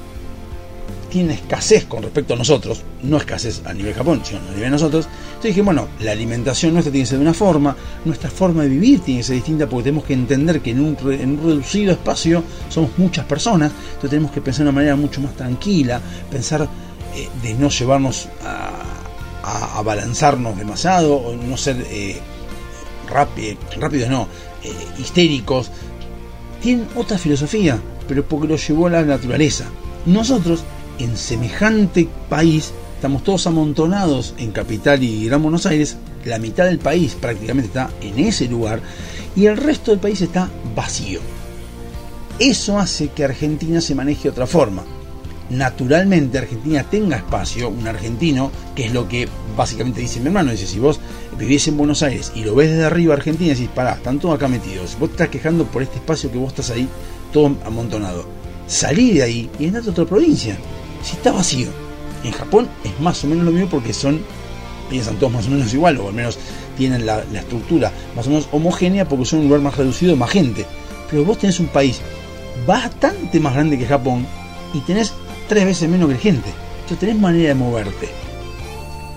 tienen escasez con respecto a nosotros, no escasez a nivel Japón, sino a nivel de nosotros. Entonces dije, bueno, la alimentación nuestra tiene que ser de una forma, nuestra forma de vivir tiene que ser distinta porque tenemos que entender que en un, reducido espacio somos muchas personas, entonces tenemos que pensar de una manera mucho más tranquila, pensar eh, de no llevarnos a, a, a balanzarnos demasiado, o no ser eh, rápido, no, eh, histéricos. Tienen otra filosofía, pero porque lo llevó la naturaleza. Nosotros, en semejante país, estamos todos amontonados en Capital y Gran Buenos Aires, la mitad del país prácticamente está en ese lugar y el resto del país está vacío. Eso hace que Argentina se maneje de otra forma. Naturalmente Argentina tenga espacio, un argentino, que es lo que básicamente dice mi hermano, dice, si vos vivís en Buenos Aires y lo ves desde arriba Argentina, decís, pará, están todos acá metidos, vos estás quejando por este espacio que vos estás ahí, todo amontonado. Salí de ahí y andate a otra provincia, si está vacío. En Japón es más o menos lo mismo porque son, piensan todos más o menos igual, o al menos tienen la, la estructura más o menos homogénea porque son un lugar más reducido, más gente. Pero vos tenés un país bastante más grande que Japón y tenés tres veces menos que gente. Entonces tenés manera de moverte.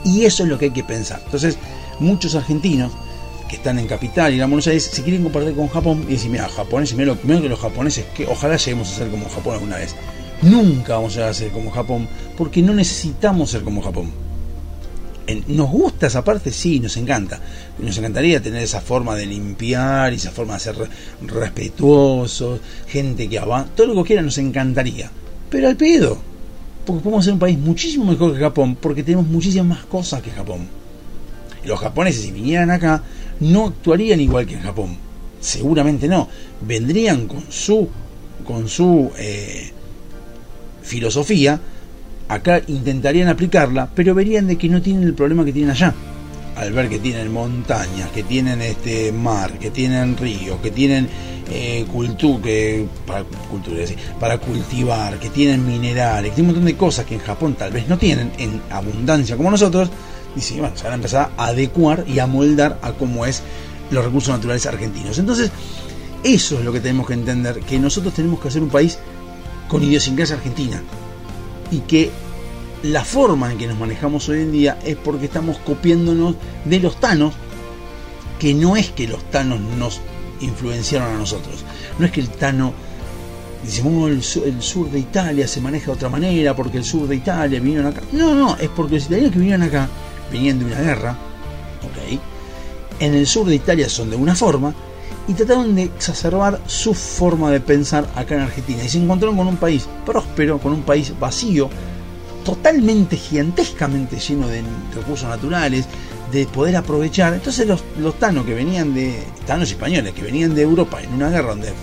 Y eso es lo que hay que pensar. Entonces, muchos argentinos que están en Capital y en Buenos Aires se quieren compartir con Japón y decir, mira, japoneses, mira lo que los japoneses, que ojalá lleguemos a ser como Japón alguna vez. Nunca vamos a ser como Japón porque no necesitamos ser como Japón. ¿Nos gusta esa parte? Sí, nos encanta. Nos encantaría tener esa forma de limpiar, esa forma de ser re- respetuosos, gente que avanza, todo lo que quiera nos encantaría. Pero al pedo, porque podemos ser un país muchísimo mejor que Japón, porque tenemos muchísimas más cosas que Japón. Los japoneses, si vinieran acá, no actuarían igual que en Japón. seguramente no. Vendrían con su, con su eh, filosofía, acá intentarían aplicarla, pero verían de que no tienen el problema que tienen allá. Al ver que tienen montañas, que tienen este mar, que tienen río, que tienen eh, que para cultura, sí, para cultivar, que tienen minerales, que tienen un montón de cosas que en Japón tal vez no tienen en abundancia como nosotros, dice, bueno, se van a empezar a adecuar y a moldar a cómo es los recursos naturales argentinos. Entonces, eso es lo que tenemos que entender, que nosotros tenemos que hacer un país con idiosincrasia argentina y que la forma en que nos manejamos hoy en día es porque estamos copiándonos de los tanos, que no es que los tanos nos influenciaron a nosotros, no es que el tano dice, "Oh, el, su- el sur de Italia se maneja de otra manera porque el sur de Italia vinieron acá. No, no, es porque los italianos que vinieron acá venían de una guerra, ok, en el sur de Italia son de una forma y trataron de exacerbar su forma de pensar acá en Argentina y se encontraron con un país próspero, con un país vacío, totalmente gigantescamente lleno de recursos naturales, de poder aprovechar. Entonces los, los tanos que venían de, tanos españoles que venían de Europa en una guerra donde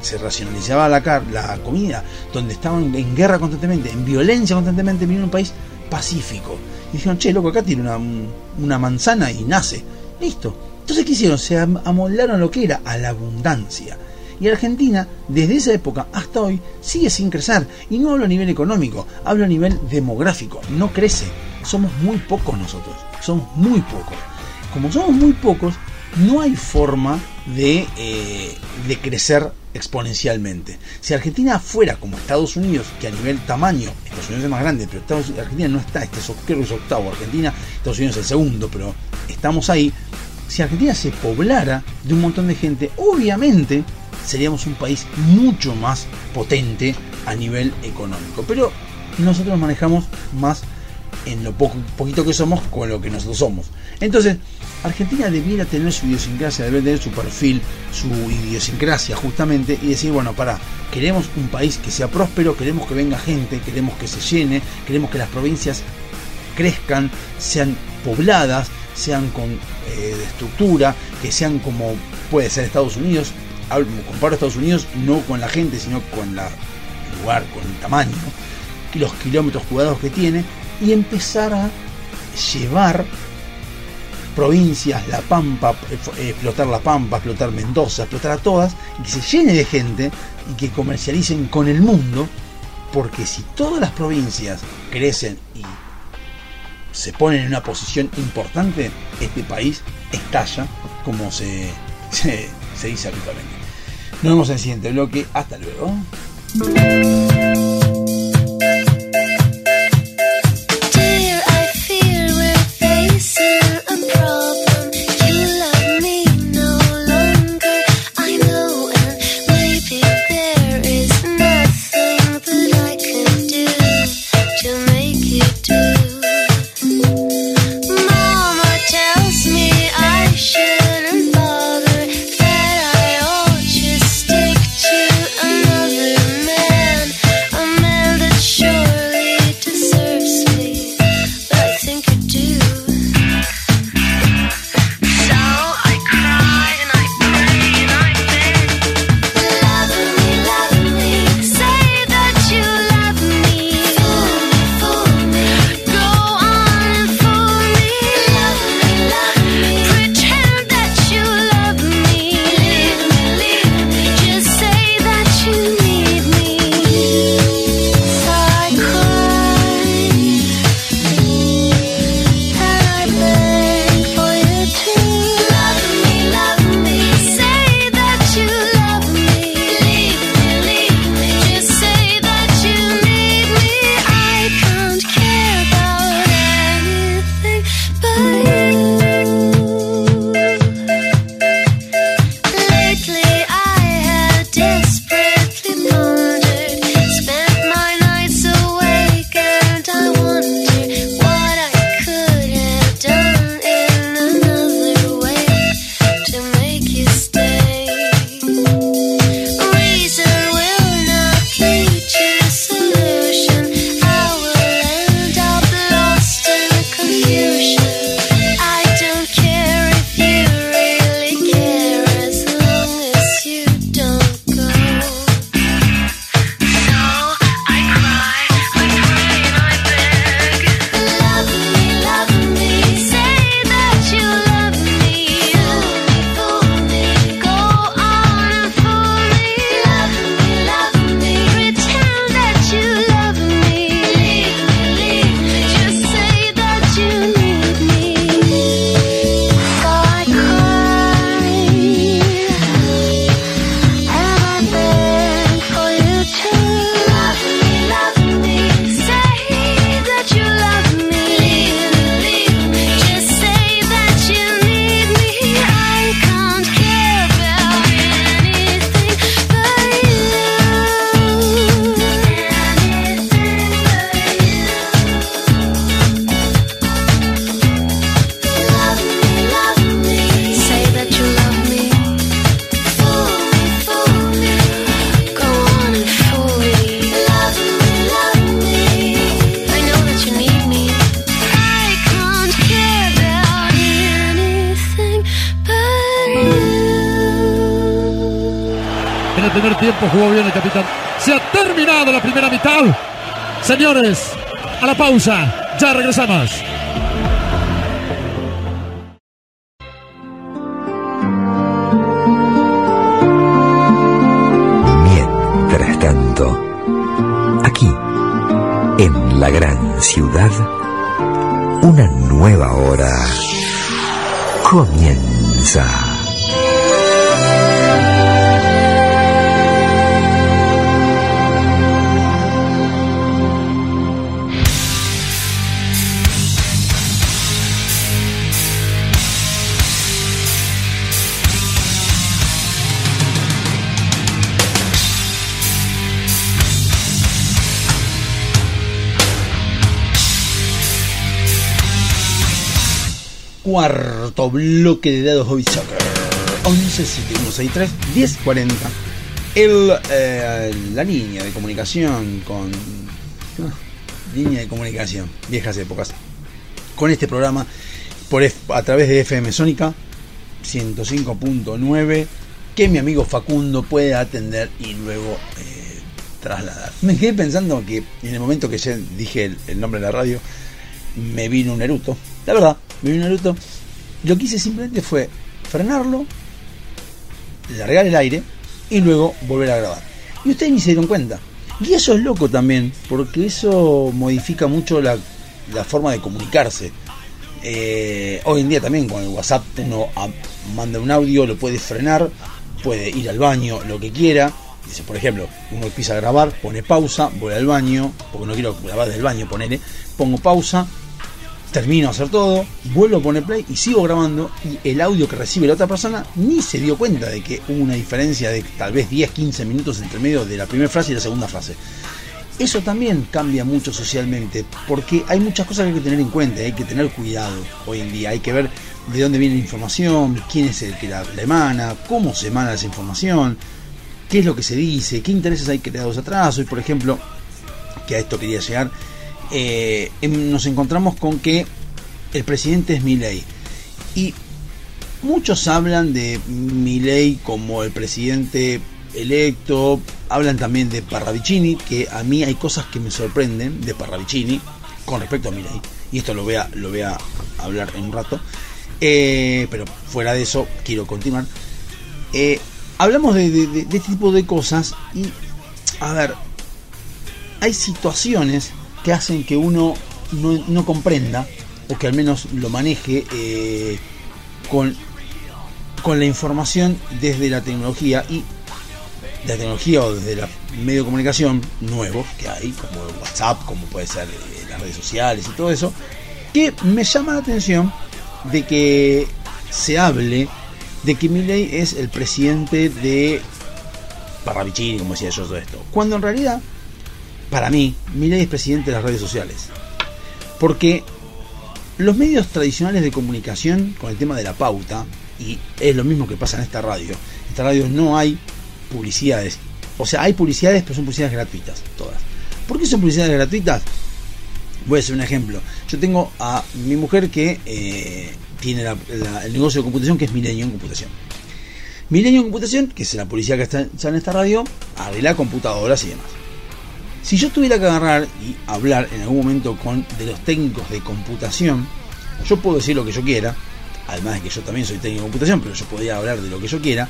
se racionalizaba la, car- la comida, donde estaban en guerra constantemente, en violencia constantemente, vinieron a un país pacífico. Y dijeron, che, loco, acá tiene una, una manzana y nace. Listo. Entonces, ¿qué hicieron? Se am- amoldaron lo que era, a la abundancia. Y Argentina, desde esa época hasta hoy, sigue sin crecer. Y no hablo a nivel económico, hablo a nivel demográfico. No crece. Somos muy pocos nosotros. Somos muy pocos. Como somos muy pocos, no hay forma de, eh, crecer exponencialmente. Si Argentina fuera como Estados Unidos, que a nivel tamaño, Estados Unidos es más grande, pero Estados, Argentina no está, este es, creo que es octavo, Argentina, Estados Unidos es el segundo, pero estamos ahí. Si Argentina se poblara de un montón de gente, obviamente seríamos un país mucho más potente a nivel económico. Pero nosotros manejamos más en lo poco, poquito que somos con lo que nosotros somos. Entonces, Argentina debiera tener su idiosincrasia, debería tener su perfil, su idiosincrasia justamente, y decir, bueno, para, queremos un país que sea próspero, queremos que venga gente, queremos que se llene, queremos que las provincias crezcan, sean pobladas, sean con eh, estructura, que sean como puede ser Estados Unidos. Hablo- Comparo Estados Unidos no con la gente, sino con el lugar, con el tamaño, los kilómetros cuadrados que tiene, y empezar a llevar provincias, La Pampa, eh, explotar La Pampa, explotar Mendoza, explotar a todas, y que se llene de gente y que comercialicen con el mundo, porque si todas las provincias crecen y se ponen en una posición importante, este país estalla como se, se, dice habitualmente. Nos vemos en el siguiente bloque. Hasta luego. Ya regresamos. Mientras tanto, aquí, en la gran ciudad, una nueva hora comienza. Cuarto bloque de dados Hobby Soccer. 11 7163 1040. El, eh, la línea de comunicación con. línea de comunicación, viejas épocas. Con este programa por a través de FM Sónica 105.9 que mi amigo Facundo puede atender y luego eh, trasladar. Me quedé pensando que en el momento que ya dije el nombre de la radio, me vino un eruto. La verdad, me vino un eruto. Lo que hice simplemente fue frenarlo, largar el aire y luego volver a grabar. Y ustedes ni se dieron cuenta. Y eso es loco también, porque eso modifica mucho la, la forma de comunicarse. Eh, hoy en día también con el WhatsApp uno manda un audio, lo puede frenar, puede ir al baño, lo que quiera. Dice, por ejemplo, uno empieza a grabar, pone pausa, voy al baño, porque no quiero grabar del baño, ponele, pongo pausa, termino de hacer todo, vuelvo a poner play y sigo grabando y el audio que recibe la otra persona ni se dio cuenta de que hubo una diferencia de tal vez 10-15 minutos entre medio de la primera frase y la segunda frase. Eso también cambia mucho socialmente, porque hay muchas cosas que hay que tener en cuenta, hay que tener cuidado hoy en día, hay que ver de dónde viene la información, quién es el que la, la emana, cómo se emana esa información, qué es lo que se dice, qué intereses hay creados atrás. Hoy, por ejemplo, que a esto quería llegar, eh, em- nos encontramos con que el presidente es Milei. Y muchos hablan de Milei como el presidente electo, hablan también de Parravicini, que a mí hay cosas que me sorprenden de Parravicini con respecto a Milei. Y esto lo voy a, lo voy a hablar en un rato. Eh, pero fuera de eso, quiero continuar. Eh, hablamos de, de- de- de este tipo de cosas y, a ver, hay situaciones que hacen que uno no, no comprenda o que al menos lo maneje eh, con, con la información desde la tecnología y la tecnología o desde la medio de comunicación nuevos que hay, como WhatsApp, como puede ser eh, las redes sociales y todo eso, que me llama la atención de que se hable de que Milley es el presidente de Parravicini, como decía yo todo esto, cuando en realidad para mí, Milei es presidente de las redes sociales. Porque los medios tradicionales de comunicación con el tema de la pauta, y es lo mismo que pasa en esta radio, en esta radio no hay publicidades. O sea, hay publicidades, pero son publicidades gratuitas, todas. ¿Por qué son publicidades gratuitas? Voy a hacer un ejemplo. Yo tengo a mi mujer que eh, tiene el negocio de computación que es Milenio en Computación. Milenio en Computación, que es la publicidad que está, está en esta radio, arregla computadoras y demás. Si yo tuviera que agarrar y hablar en algún momento con de los técnicos de computación, yo puedo decir lo que yo quiera, además de que yo también soy técnico de computación, pero yo podría hablar de lo que yo quiera,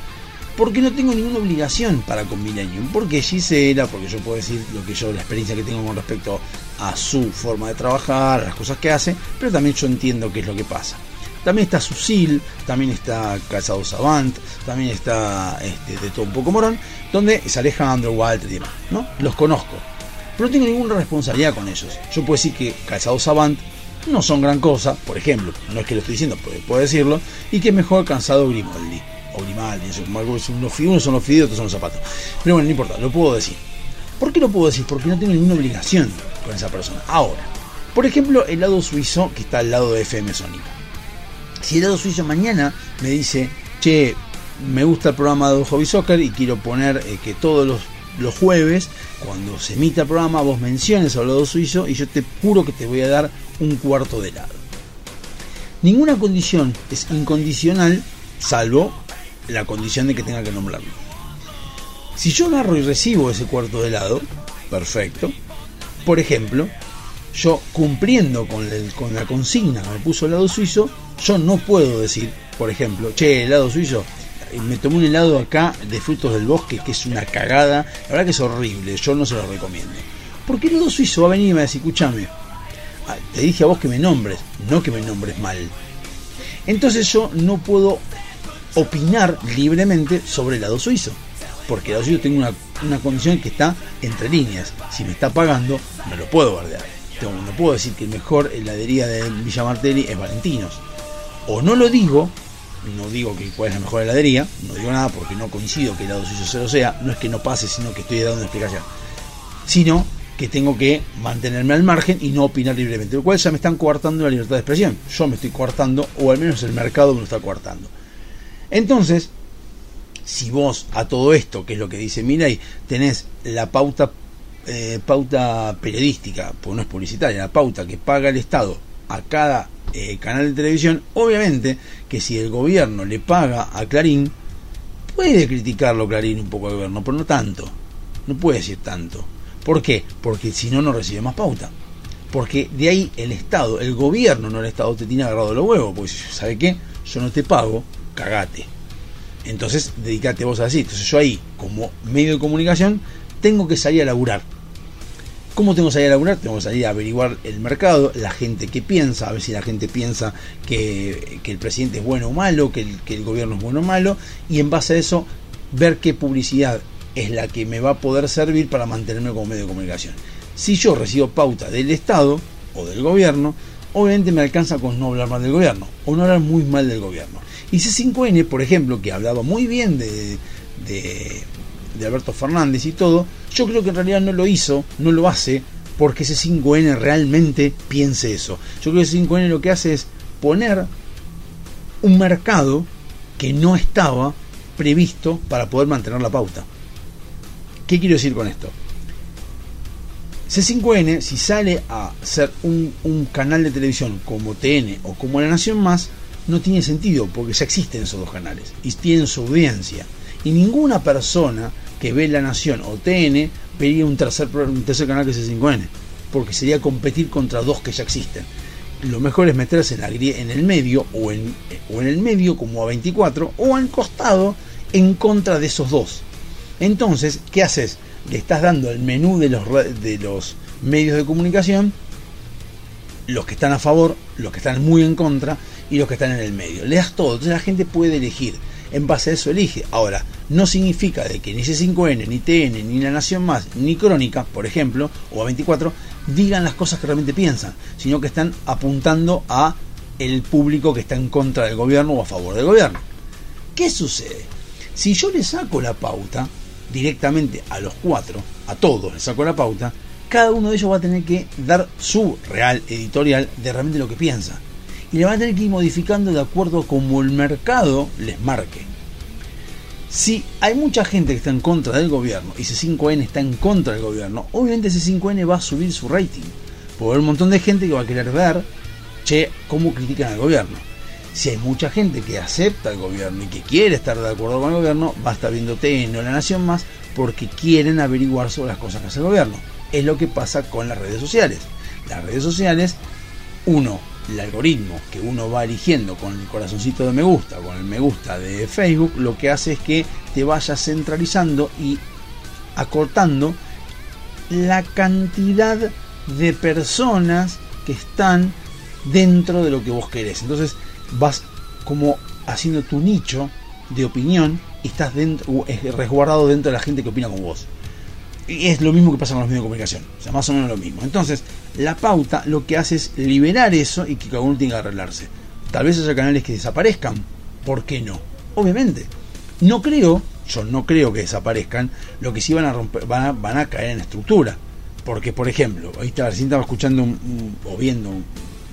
porque no tengo ninguna obligación para con Millennium, porque Gisela, porque yo puedo decir lo que yo, la experiencia que tengo con respecto a su forma de trabajar, las cosas que hace, pero también yo entiendo qué es lo que pasa. También está Susil, también está Calzado Savant, también está este, de todo un poco morón, donde es Alejandro, Walter y demás, ¿no? Los conozco. Pero no tengo ninguna responsabilidad con ellos. Yo puedo decir que Calzado Savant no son gran cosa, por ejemplo, no es que lo estoy diciendo, pero puedo decirlo, y que mejor Calzado Grimaldi, o Grimaldi, unos son los fideos, otros son los zapatos. Pero bueno, no importa, lo puedo decir. ¿Por qué lo puedo decir? Porque no tengo ninguna obligación con esa persona. Ahora, por ejemplo, el lado suizo que está al lado de FM Sónica. Si el lado suizo mañana me dice, che, me gusta el programa de Hobby Soccer y quiero poner eh, que todos los, los jueves, cuando se emita el programa, vos menciones al lado suizo y yo te juro que te voy a dar un cuarto de helado. Ninguna condición es incondicional, salvo la condición de que tenga que nombrarlo. Si yo agarro y recibo ese cuarto de helado, perfecto. Por ejemplo, yo cumpliendo con, el- con la consigna que me puso helado suizo, yo no puedo decir, por ejemplo, che, helado suizo, me tomé un helado acá de frutos del bosque que es una cagada, la verdad que es horrible, yo no se lo recomiendo. Porque el helado suizo va a venir y me va a decir, escúchame, ah, te dije a vos que me nombres, no que me nombres mal. Entonces yo no puedo opinar libremente sobre el helado suizo. Porque el helado suizo tengo una, una condición que está entre líneas. Si me está pagando, no lo puedo bardear. No puedo decir que el mejor heladería de Villa Martelli es Valentinos. O no lo digo, no digo que cuál es la mejor heladería, no digo nada porque no coincido que el helado suizo se lo sea, no es que no pase, sino que estoy dando una explicación. Sino que tengo que mantenerme al margen y no opinar libremente, lo cual ya me están coartando la libertad de expresión. Yo me estoy coartando, o al menos el mercado me lo está coartando. Entonces, si vos a todo esto, que es lo que dice Milay, tenés la pauta eh, pauta periodística, pues no es publicitaria, la pauta que paga el Estado a cada eh, canal de televisión, obviamente que si el gobierno le paga a Clarín, puede criticarlo Clarín un poco al gobierno, pero no tanto. No puede decir tanto. ¿Por qué? Porque si no, no recibe más pauta. Porque de ahí el Estado, el gobierno, no el Estado, te tiene agarrado los huevos. Porque si ¿sabe qué? Yo no te pago, cagate. Entonces, dedícate vos a decir. Entonces, yo ahí, como medio de comunicación, tengo que salir a laburar. ¿Cómo tengo que salir a laburar? Tengo que salir a averiguar el mercado, la gente que piensa, a ver si la gente piensa que, el presidente es bueno o malo, que el, gobierno es bueno o malo, y en base a eso, ver qué publicidad es la que me va a poder servir para mantenerme como medio de comunicación. Si yo recibo pauta del Estado o del gobierno, obviamente me alcanza con no hablar mal del gobierno, o no hablar muy mal del gobierno. Y C5N, por ejemplo, que hablaba muy bien de, de Alberto Fernández y todo, yo creo que en realidad no lo hizo, no lo hace, porque C5N realmente piense eso. Yo creo que C5N lo que hace es poner un mercado que no estaba previsto para poder mantener la pauta. ¿Qué quiero decir con esto? C5N, si sale a ser un, un canal de televisión como TN o como La Nación Más, no tiene sentido porque ya existen esos dos canales y tienen su audiencia. Y ninguna persona que ve La Nación o TN vería un tercer, canal que es C5N, porque sería competir contra dos que ya existen. Lo mejor es meterse en, la, en el medio o en, o en el medio como A24 o al costado en contra de esos dos. Entonces, ¿qué haces? Le estás dando el menú de los, de los medios de comunicación, los que están a favor, los que están muy en contra y los que están en el medio. Le das todo, entonces la gente puede elegir. En base a eso elige. Ahora, no significa de que ni C5N, ni TN, ni La Nación Más, ni Crónica, por ejemplo, o A24, digan las cosas que realmente piensan, sino que están apuntando a el público que está en contra del gobierno o a favor del gobierno. ¿Qué sucede? Si yo le saco la pauta directamente a los cuatro, a todos les saco la pauta, cada uno de ellos va a tener que dar su real editorial de realmente lo que piensa. Y le van a tener que ir modificando de acuerdo a como el mercado les marque. Si hay mucha gente que está en contra del gobierno y C5N está en contra del gobierno, obviamente C5N va a subir su rating. A haber un montón de gente que va a querer ver, che, cómo critican al gobierno. Si hay mucha gente que acepta al gobierno y que quiere estar de acuerdo con el gobierno, va a estar viendo TN o La Nación Más porque quieren averiguar sobre las cosas que hace el gobierno. Es lo que pasa con las redes sociales. Las redes sociales, uno, el algoritmo que uno va eligiendo con el corazoncito de me gusta, con el me gusta de Facebook, lo que hace es que te vaya centralizando y acortando la cantidad de personas que están dentro de lo que vos querés. Entonces vas como haciendo tu nicho de opinión y estás dentro, resguardado dentro de la gente que opina con vos. Y es lo mismo que pasa con los medios de comunicación, o sea, más o menos lo mismo. Entonces, la pauta lo que hace es liberar eso y que cada uno tenga que arreglarse. Tal vez haya canales que desaparezcan, ¿por qué no? Obviamente. No creo, yo no creo que desaparezcan, lo que sí van a romper, van a, van a caer en estructura. Porque, por ejemplo, ahí estaba, recién estaba escuchando un- o viendo,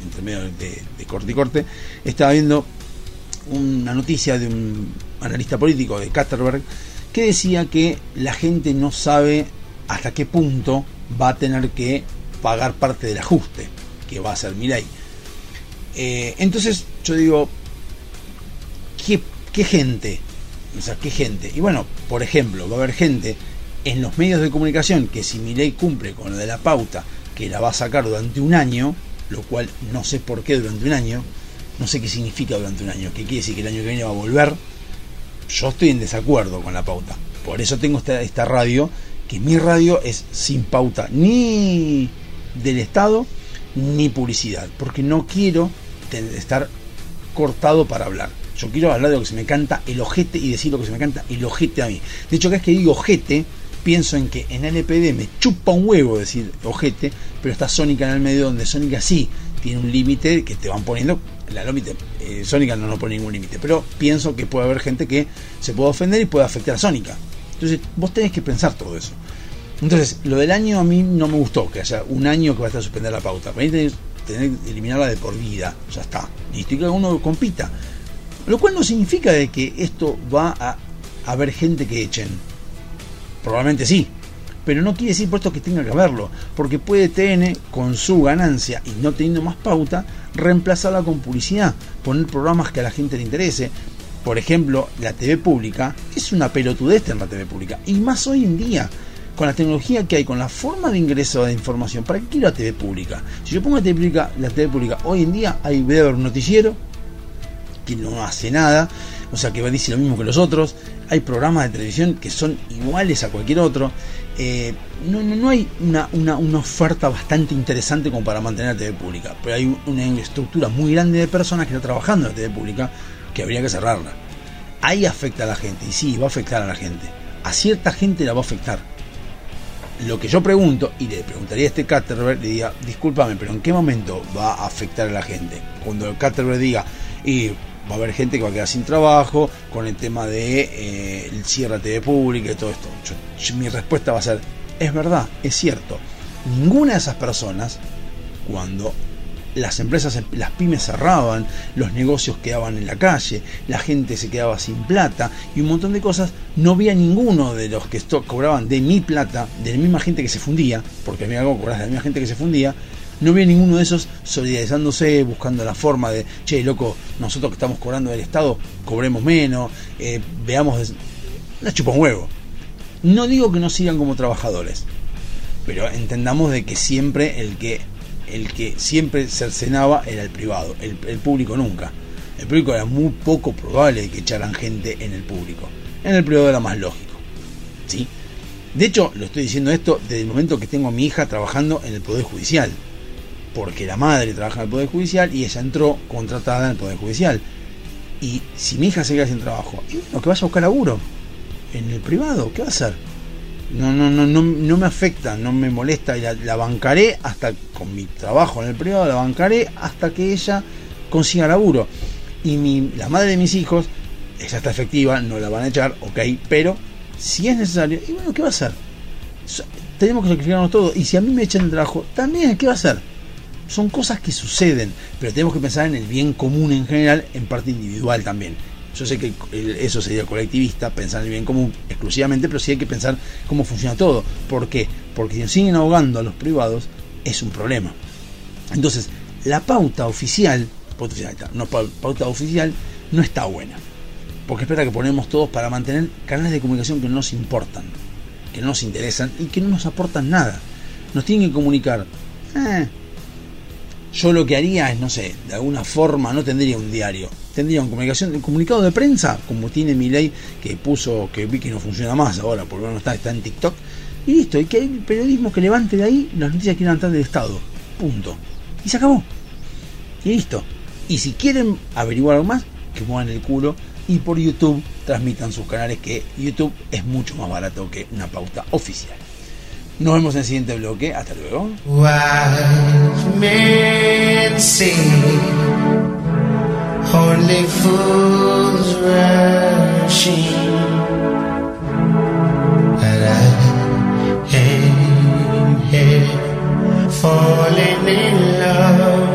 entre medio de, de corte y corte, estaba viendo una noticia de un analista político de Katterberg que decía que la gente no sabe hasta qué punto va a tener que pagar parte del ajuste que va a hacer Milei. Eh, entonces yo digo, ¿qué, qué gente O sea, ¿qué gente? Y bueno, por ejemplo, va a haber gente en los medios de comunicación que si mi ley cumple con lo de la pauta, que la va a sacar durante un año, lo cual no sé por qué durante un año, no sé qué significa durante un año, qué quiere decir que el año que viene va a volver, yo estoy en desacuerdo con la pauta. Por eso tengo esta, esta radio, que mi radio es sin pauta ni del Estado ni publicidad, porque no quiero estar cortado para hablar. Yo quiero hablar de lo que se me canta el ojete y decir lo que se me canta el ojete a mí. De hecho, cada vez que digo ojete, pienso en que en LPD me chupa un huevo decir ojete, pero está Sónica en el medio donde Sónica sí tiene un límite que te van poniendo. La límite, eh, Sónica no nos pone ningún límite, pero pienso que puede haber gente que se puede ofender y puede afectar a Sónica. Entonces, vos tenés que pensar todo eso. Entonces, lo del año a mí no me gustó, que haya un año que va a suspender la pauta. Para mí tenés, tener que eliminarla de por vida, ya está. Listo, y que uno compita. Lo cual no significa de que esto va a haber gente que echen. Probablemente sí. Pero no quiere decir por esto que tenga que haberlo. Porque puede TN, con su ganancia y no teniendo más pauta, reemplazarla con publicidad. Poner programas que a la gente le interese. Por ejemplo, la TV pública es una pelotudez en la TV pública. Y más hoy en día, con la tecnología que hay, con la forma de ingreso de información. ¿Para qué quiero la TV pública? Si yo pongo la TV pública, la TV pública hoy en día, hay ver un noticiero que no hace nada, o sea que dice lo mismo que los otros. Hay programas de televisión que son iguales a cualquier otro. Eh, no, no, no hay una, una, una oferta bastante interesante como para mantener la TV pública, pero hay una estructura muy grande de personas que están trabajando en la TV pública que habría que cerrarla. Ahí afecta a la gente, y sí, va a afectar a la gente. A cierta gente la va a afectar. Lo que yo pregunto, y le preguntaría a este Caterberg, le diga, discúlpame, pero ¿en qué momento va a afectar a la gente? Cuando el Caterberg diga, y va a haber gente que va a quedar sin trabajo con el tema de eh, el cierre TV pública y todo esto. Mi respuesta va a ser, es verdad, es cierto. Ninguna de esas personas, cuando las empresas, las pymes cerraban, los negocios quedaban en la calle, la gente se quedaba sin plata y un montón de cosas, no había ninguno de los que cobraban de mi plata, de la misma gente que se fundía, porque a mí algo cobras de la misma gente que se fundía, no había ninguno de esos solidarizándose, buscando la forma de, che, loco, nosotros que estamos cobrando del Estado, cobremos menos, eh, veamos, la chupa un huevo. No digo que no sigan como trabajadores, pero entendamos de que siempre el que el que siempre cercenaba era el privado, el, público nunca. El público era muy poco probable que echaran gente en el público. En el privado era más lógico. ¿sí? De hecho, lo estoy diciendo esto desde el momento que tengo a mi hija trabajando en el Poder Judicial. Porque la madre trabaja en el Poder Judicial y ella entró contratada en el Poder Judicial. Y si mi hija se queda sin trabajo, y bueno, que vaya a buscar laburo en el privado, ¿qué va a hacer? No, no, no, no, no me afecta, no me molesta, la, la bancaré hasta con mi trabajo en el privado, la bancaré hasta que ella consiga laburo. Y mi, la madre de mis hijos, ella está efectiva, no la van a echar, ok, pero si es necesario, y bueno, ¿qué va a hacer? Tenemos que sacrificarnos todo, y si a mí me echan el trabajo, también, ¿qué va a hacer? Son cosas que suceden, pero tenemos que pensar en el bien común en general, en parte individual también. Yo sé que eso sería colectivista, pensar en el bien común exclusivamente, pero sí hay que pensar cómo funciona todo. ¿Por qué? Porque si nos siguen ahogando a los privados, es un problema. Entonces, la pauta oficial, pauta oficial, no, pa- pauta oficial no está buena. Porque espera que ponemos todos para mantener canales de comunicación que no nos importan, que no nos interesan y que no nos aportan nada. Nos tienen que comunicar. eh, yo lo que haría es, no sé, de alguna forma no tendría un diario, tendría un comunicación, un comunicado de prensa, como tiene mi ley que puso, que vi que no funciona más ahora, por lo menos está, está en TikTok, y listo, y que hay periodismo que levante de ahí las noticias que levantar del Estado. Punto. Y se acabó. Y listo. Y si quieren averiguar algo más, que muevan el culo y por YouTube transmitan sus canales, que YouTube es mucho más barato que una pauta oficial. Nos vemos en el siguiente bloque. Hasta luego. Only fools rushing, and I am here falling in love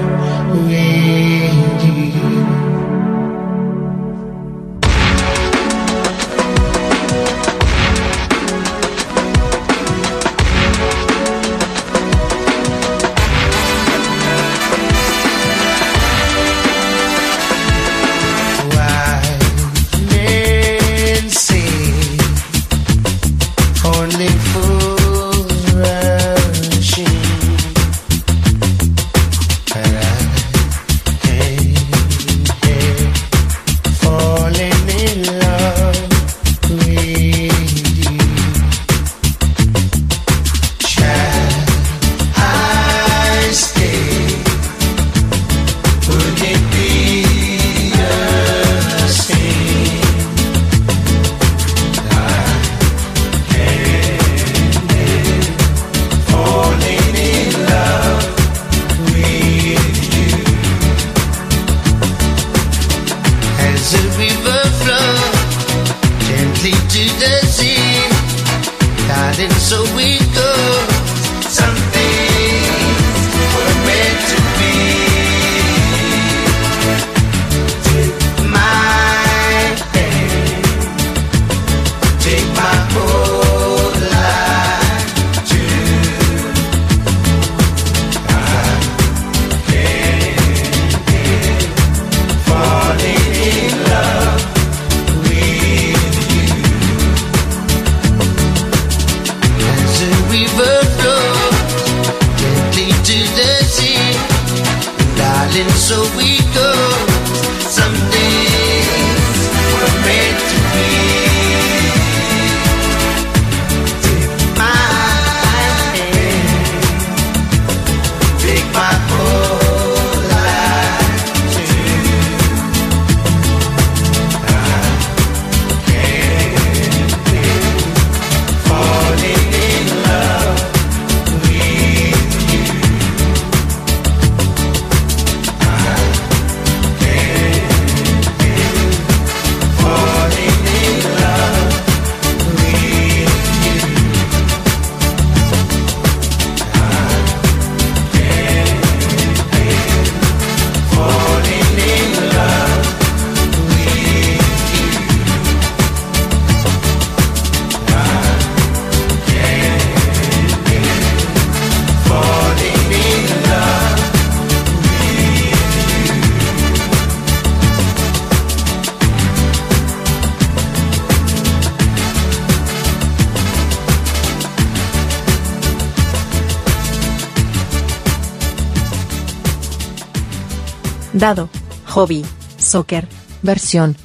Dado, hobby, soccer. Versión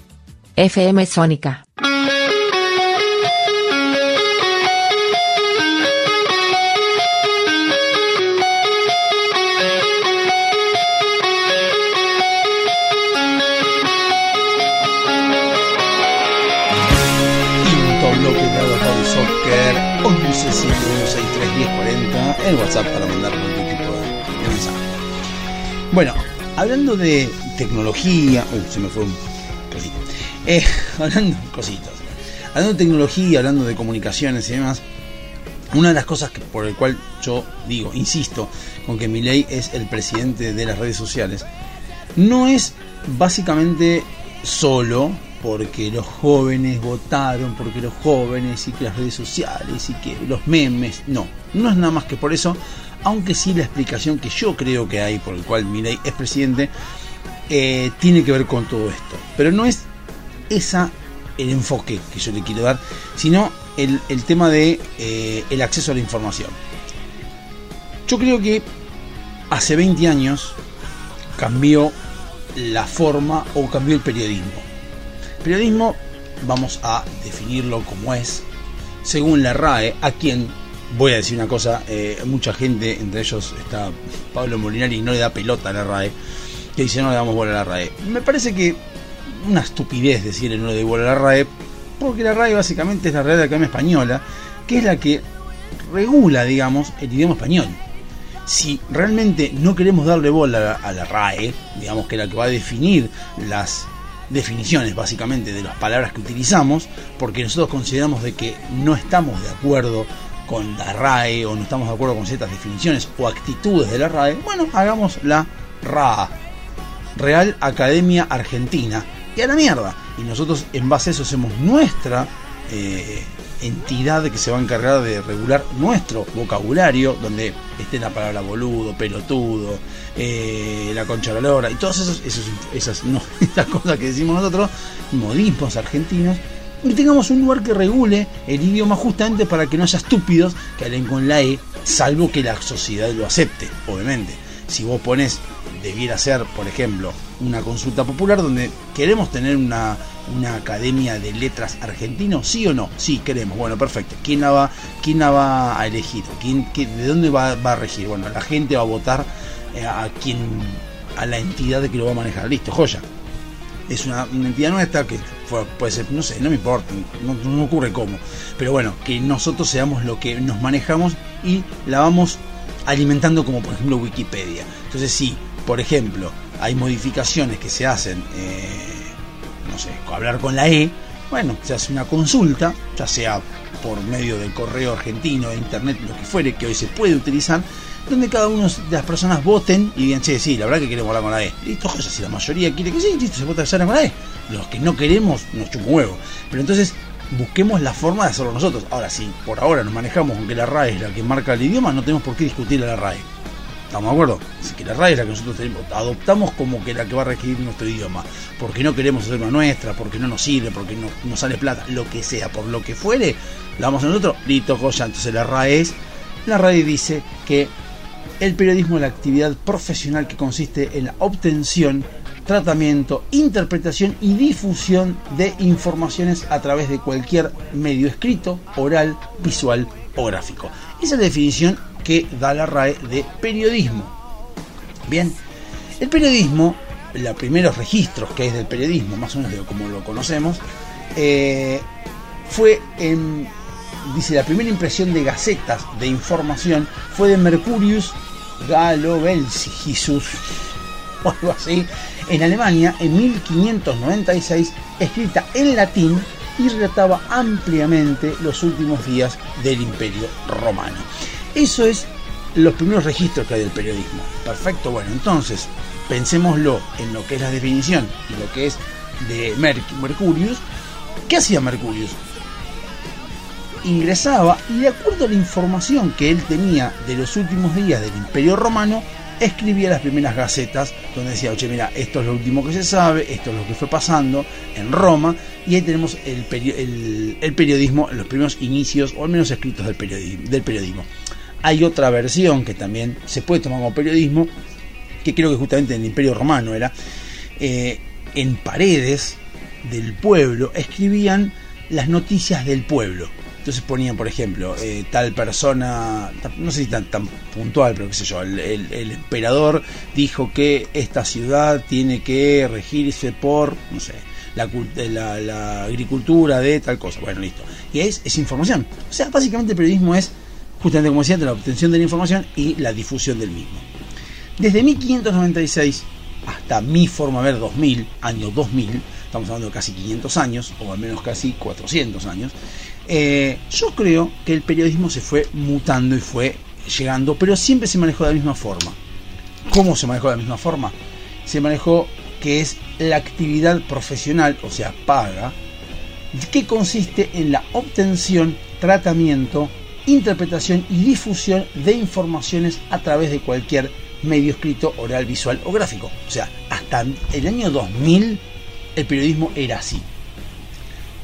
FM Sónica. Soccer 11 7163 1040 el WhatsApp hablando de tecnología, uy, se me fue un cosito. Eh, hablando cositas. Hablando de tecnología, hablando de comunicaciones y demás, una de las cosas que, por el cual yo digo, insisto, con que Milei es el presidente de las redes sociales, no es básicamente solo porque los jóvenes votaron, porque los jóvenes y que las redes sociales y que los memes, no, no es nada más que por eso, aunque sí la explicación que yo creo que hay por el cual Milei es presidente, eh, tiene que ver con todo esto. Pero no es esa el enfoque que yo le quiero dar, sino el, el tema de eh, el acceso a la información. Yo creo que hace 20 años cambió la forma o cambió el periodismo. Periodismo, vamos a definirlo como es, según la RAE, a quien voy a decir una cosa, eh, mucha gente, entre ellos está Pablo Molinari, no le da pelota a la RAE, que dice no le damos bola a la RAE. Me parece que una estupidez decirle no le doy bola a la RAE, porque la RAE básicamente es la Real Academia Española, que es la que regula, digamos, el idioma español. Si realmente no queremos darle bola a la RAE, digamos que es la que va a definir las definiciones básicamente de las palabras que utilizamos, porque nosotros consideramos de que no estamos de acuerdo con la RAE o no estamos de acuerdo con ciertas definiciones o actitudes de la RAE, bueno, hagamos la RAA, Real Academia Argentina, y a la mierda. Y nosotros en base a eso hacemos nuestra eh, entidad que se va a encargar de regular nuestro vocabulario, donde esté la palabra boludo, pelotudo, eh, la concha de la lora, y todas esos- esas, no, estas cosas que decimos nosotros, modismos argentinos, y tengamos un lugar que regule el idioma justamente para que no haya estúpidos que hablen con la E, salvo que la sociedad lo acepte, obviamente. Si vos pones, debiera ser, por ejemplo, una consulta popular donde queremos tener una, una academia de letras argentino, ¿sí o no? Sí, queremos. Bueno, perfecto. ¿Quién la va, quién va a elegir? ¿Quién, ¿De dónde va, va a regir? Bueno, la gente va a votar eh, a quien, a la entidad que lo va a manejar. Listo, joya es una, una entidad nuestra que puede ser, no sé, no me importa, no, ocurre cómo. Pero bueno, que nosotros seamos lo que nos manejamos y la vamos alimentando como por ejemplo Wikipedia. Entonces si, por ejemplo, hay modificaciones que se hacen, eh, no sé, hablar con la E, bueno, se hace una consulta, ya sea por medio del correo argentino, de internet, lo que fuere, que hoy se puede utilizar, donde cada una de las personas voten y digan, che, sí, la verdad que queremos hablar con la E. Listo, joya, si la mayoría quiere que sí, listo, se vota con la E. Los que no queremos, nos chupa huevo. Pero entonces, busquemos la forma de hacerlo nosotros. Ahora, si por ahora nos manejamos con que la RAE es la que marca el idioma, no tenemos por qué discutir a la RAE. ¿Estamos de acuerdo? Así que la RAE es la que nosotros tenemos, adoptamos como que la que va a regir nuestro idioma. Porque no queremos hacer una nuestra, porque no nos sirve, porque no nos sale plata, lo que sea, por lo que fuere, la vamos a nosotros, listo, joya. Entonces la RAE es, la RAE dice que el periodismo es la actividad profesional que consiste en la obtención, tratamiento, interpretación y difusión de informaciones a través de cualquier medio escrito, oral, visual o gráfico. Esa es la definición que da la RAE de periodismo. Bien, el periodismo, los primeros registros que hay del periodismo, más o menos de como lo conocemos, eh, fue en, dice, la primera impresión de gacetas de información fue de Mercurius Galovelsius, o algo así, en Alemania en 1596, escrita en latín y relataba ampliamente los últimos días del Imperio Romano. Eso es los primeros registros que hay del periodismo. Perfecto, bueno, entonces pensémoslo en lo que es la definición y lo que es de Merc- Mercurius. ¿Qué hacía Mercurius? Ingresaba y de acuerdo a la información que él tenía de los últimos días del Imperio Romano, escribía las primeras gacetas donde decía, oye, mira, esto es lo último que se sabe, esto es lo que fue pasando en Roma, y ahí tenemos el, peri- el- el periodismo, los primeros inicios, o al menos escritos del periodismo, del periodismo. Hay otra versión que también se puede tomar como periodismo, que creo que justamente en el Imperio Romano era, eh, en paredes del pueblo escribían las noticias del pueblo. Entonces ponían, por ejemplo, eh, tal persona, no sé si tan, puntual, pero qué sé yo, el, emperador dijo que esta ciudad tiene que regirse por, no sé, la, eh, agricultura de tal cosa. Bueno, listo. Y es, es información. O sea, básicamente el periodismo es, justamente como decía, la obtención de la información y la difusión del mismo. Desde 1596 hasta mi forma de ver 2000, año 2000, estamos hablando de casi 500 años, o al menos casi 400 años, eh, yo creo que el periodismo se fue mutando y fue llegando, pero siempre se manejó de la misma forma. ¿Cómo se manejó de la misma forma? Se manejó que es la actividad profesional, o sea, paga, que consiste en la obtención, tratamiento, interpretación y difusión de informaciones a través de cualquier medio escrito, oral, visual o gráfico. O sea, hasta el año 2000 el periodismo era así.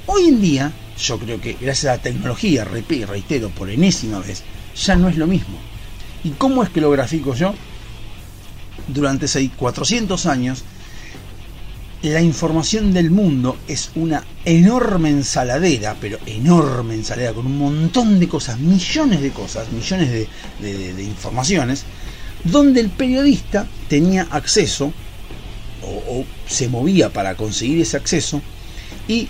Hoy en día, yo creo que gracias a la tecnología, reitero por enésima vez, ya no es lo mismo. ¿Y cómo es que lo grafico yo? Durante seis- 400 años, la información del mundo es una enorme ensaladera, pero enorme ensaladera, con un montón de cosas, millones de cosas, millones de- de informaciones, donde el periodista tenía acceso, o, o se movía para conseguir ese acceso, y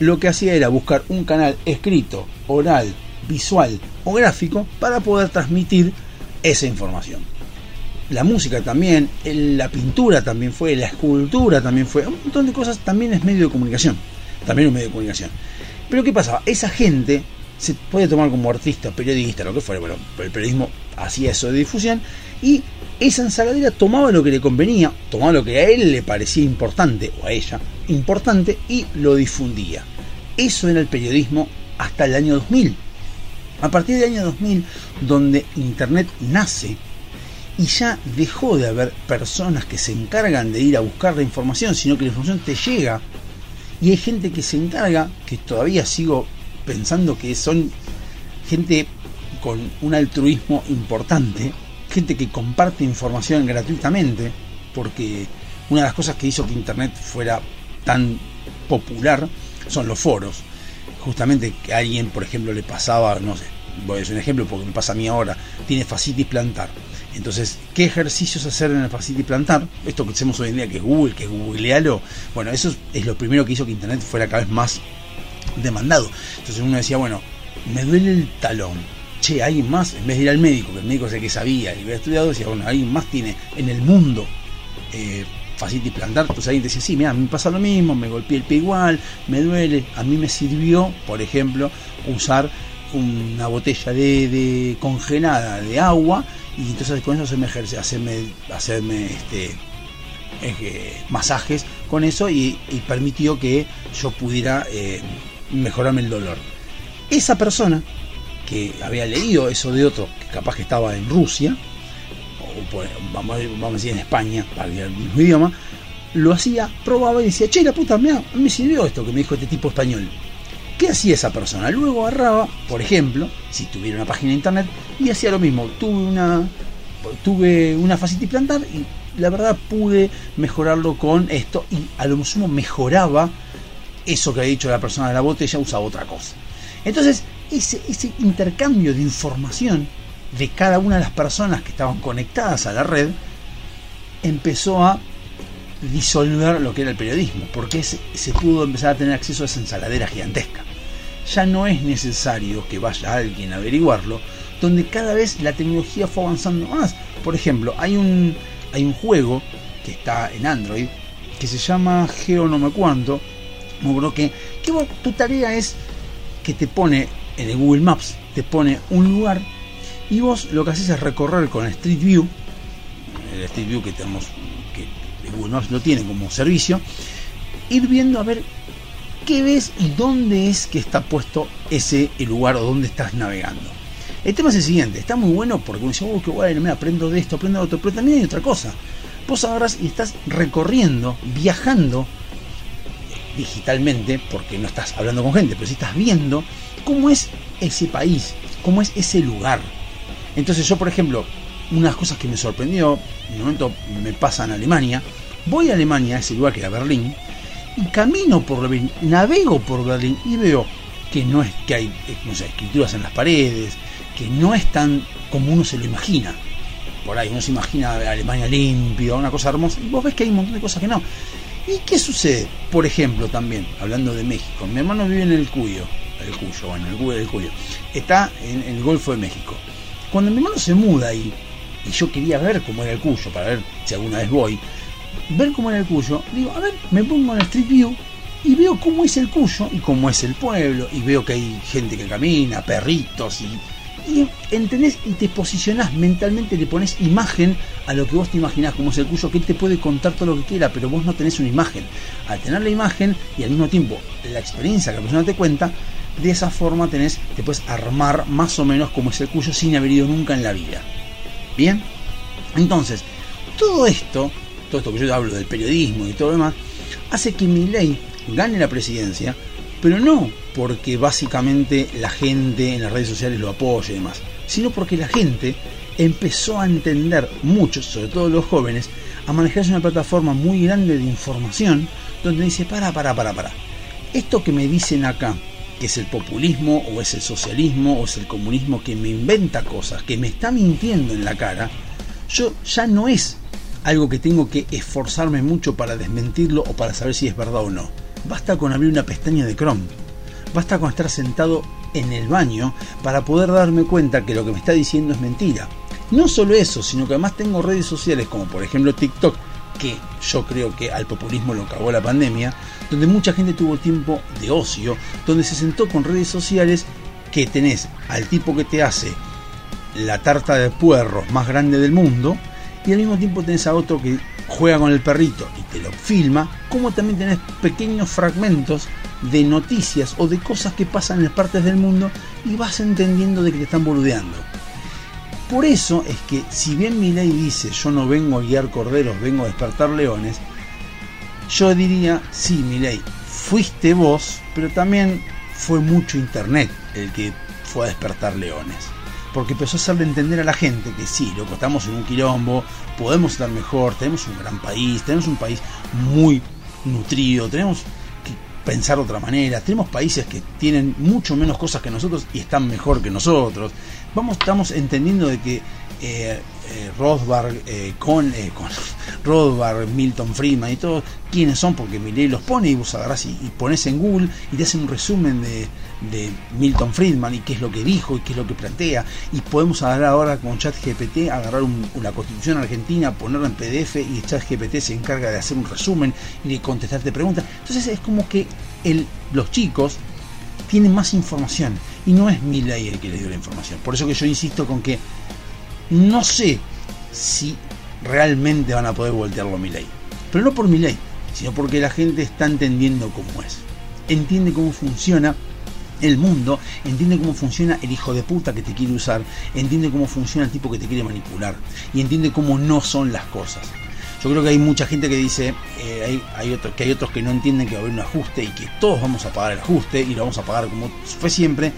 lo que hacía era buscar un canal escrito, oral, visual o gráfico para poder transmitir esa información la música también, la pintura también fue, la escultura también fue, un montón de cosas también es medio de comunicación, también un medio de comunicación. Pero ¿qué pasaba? Esa gente se puede tomar como artista, periodista, lo que fuera, bueno, el periodismo hacía eso de difusión y esa ensaladera tomaba lo que le convenía, tomaba lo que a él le parecía importante, o a ella, importante, y lo difundía. Eso era el periodismo hasta el año 2000. A partir del año 2000, donde Internet nace, y ya dejó de haber personas que se encargan de ir a buscar la información, sino que la información te llega. Y hay gente que se encarga, que todavía sigo pensando que son gente con un altruismo importante, gente que comparte información gratuitamente, porque una de las cosas que hizo que Internet fuera tan popular son los foros. Justamente que a alguien, por ejemplo, le pasaba, no sé, voy a decir un ejemplo porque me pasa a mí ahora, tiene fascitis plantar. Entonces, ¿qué ejercicios hacer en el fascitis plantar? Esto que hacemos hoy en día, que es Google, que es googlealo. Bueno, eso es- lo primero que hizo que Internet fuera cada vez más demandado. Entonces uno decía, bueno, me duele el talón. Che, alguien más, en vez de ir al médico, que el médico es el que sabía y había estudiado, decía, bueno, alguien más tiene en el mundo eh, fascitis plantar. Entonces alguien decía, sí, mira, me pasa lo mismo, me golpeé el pie igual, me duele. A mí me sirvió, por ejemplo, usar una botella de, de congelada de agua y entonces con eso hacerme ejerce- hacerme, hacerme este, eh, masajes con eso y, y permitió que yo pudiera eh, mejorarme el dolor. Esa persona que había leído eso de otro, que capaz que estaba en Rusia, o vamos, vamos a decir en España, para el mismo idioma, lo hacía, probaba y decía, che, la puta, mira, me sirvió esto que me dijo este tipo español. ¿Qué hacía esa persona? Luego agarraba, por ejemplo, si tuviera una página de internet, y hacía lo mismo. Tuve una, tuve una plantar y la verdad pude mejorarlo con esto y a lo sumo mejoraba eso que había dicho la persona de la botella, usaba otra cosa. Entonces, ese, ese intercambio de información de cada una de las personas que estaban conectadas a la red empezó a disolver lo que era el periodismo, porque se, pudo empezar a tener acceso a esa ensaladera gigantesca. Ya no es necesario que vaya alguien a averiguarlo, donde cada vez la tecnología fue avanzando más. Por ejemplo, hay un, hay un juego que está en Android que se llama Geo no me cuánto, me tu tarea es que te pone en el Google Maps, te pone un lugar y vos lo que haces es recorrer con Street View, el Street View que tenemos, que Google Maps lo tiene como servicio, ir viendo a ver qué ves y dónde es que está puesto ese lugar o dónde estás navegando. El tema es el siguiente, está muy bueno porque uno dice, oh, qué bueno, mira, aprendo de esto, aprendo de otro, pero también hay otra cosa. Vos agarras y estás recorriendo, viajando digitalmente, porque no estás hablando con gente, pero sí estás viendo cómo es ese país, cómo es ese lugar. Entonces yo, por ejemplo, unas cosas que me sorprendió, en un momento me pasa en Alemania, voy a Alemania, a ese lugar que era Berlín, y camino por Berlín, navego por Berlín y veo que no es que hay eh, no sé, escrituras en las paredes, que no es tan como uno se lo imagina. Por ahí uno se imagina Alemania limpio, una cosa hermosa, y vos ves que hay un montón de cosas que no. ¿Y qué sucede? Por ejemplo, también, hablando de México, mi hermano vive en el Cuyo, el Cuyo, bueno, el Cuyo, el Cuyo. Está en el Golfo de México. Cuando mi hermano se muda ahí, y yo quería ver cómo era el Cuyo, para ver si alguna vez voy, ver cómo era el Cuyo, digo, a ver, me pongo en el Street View y veo cómo es el Cuyo y cómo es el pueblo, y veo que hay gente que camina, perritos, y, y entendés y te posicionás mentalmente, le pones imagen a lo que vos te imaginás como es el Cuyo, que él te puede contar todo lo que quiera, pero vos no tenés una imagen. Al tener la imagen y al mismo tiempo la experiencia que la persona te cuenta, de esa forma tenés, te puedes armar más o menos como es el Cuyo sin haber ido nunca en la vida. Bien, entonces, todo esto, todo esto que yo hablo del periodismo y todo lo demás, hace que Milei gane la presidencia, pero no porque básicamente la gente en las redes sociales lo apoye y demás, sino porque la gente empezó a entender, muchos, sobre todo los jóvenes, a manejarse una plataforma muy grande de información donde dice, para, para, para, para. Esto que me dicen acá, que es el populismo o es el socialismo o es el comunismo que me inventa cosas, que me está mintiendo en la cara, yo ya no es algo que tengo que esforzarme mucho para desmentirlo o para saber si es verdad o no. Basta con abrir una pestaña de Chrome. Basta con estar sentado en el baño para poder darme cuenta que lo que me está diciendo es mentira. No solo eso, sino que además tengo redes sociales como por ejemplo TikTok, que yo creo que al populismo lo cagó la pandemia, donde mucha gente tuvo tiempo de ocio, donde se sentó con redes sociales que tenés al tipo que te hace la tarta de puerros más grande del mundo y al mismo tiempo tenés a otro que juega con el perrito y te lo filma, como también tenés pequeños fragmentos de noticias o de cosas que pasan en partes del mundo y vas entendiendo de que te están boludeando. Por eso es que si bien mi ley dice yo no vengo a guiar corderos, vengo a despertar leones, yo diría, sí, mi ley, fuiste vos, pero también fue mucho internet el que fue a despertar leones. Porque empezó a hacerle entender a la gente que sí, loco, estamos en un quilombo, podemos estar mejor, tenemos un gran país, tenemos un país muy nutrido, tenemos pensar de otra manera, tenemos países que tienen mucho menos cosas que nosotros y están mejor que nosotros. Vamos, estamos entendiendo de que eh, eh, Rothbard, eh, con, eh, con Rothbard, Milton Friedman y todos, quiénes son, porque Milei los pone y vos agarrás y, y pones en Google y te hacen un resumen de, de Milton Friedman y qué es lo que dijo y qué es lo que plantea. Y podemos agarrar ahora con ChatGPT, agarrar un- la constitución argentina, ponerla en PDF y ChatGPT se encarga de hacer un resumen y de contestarte preguntas. Entonces es como que el, los chicos tienen más información y no es Milei el que les dio la información. Por eso que yo insisto con que no sé si realmente van a poder voltearlo a mi ley. Pero no por mi ley, sino porque la gente está entendiendo cómo es. Entiende cómo funciona el mundo, entiende cómo funciona el hijo de puta que te quiere usar, entiende cómo funciona el tipo que te quiere manipular y entiende cómo no son las cosas. Yo creo que hay mucha gente que dice eh, que hay otros que no entienden que va a haber un ajuste y que todos vamos a pagar el ajuste y lo vamos a pagar como fue siempre,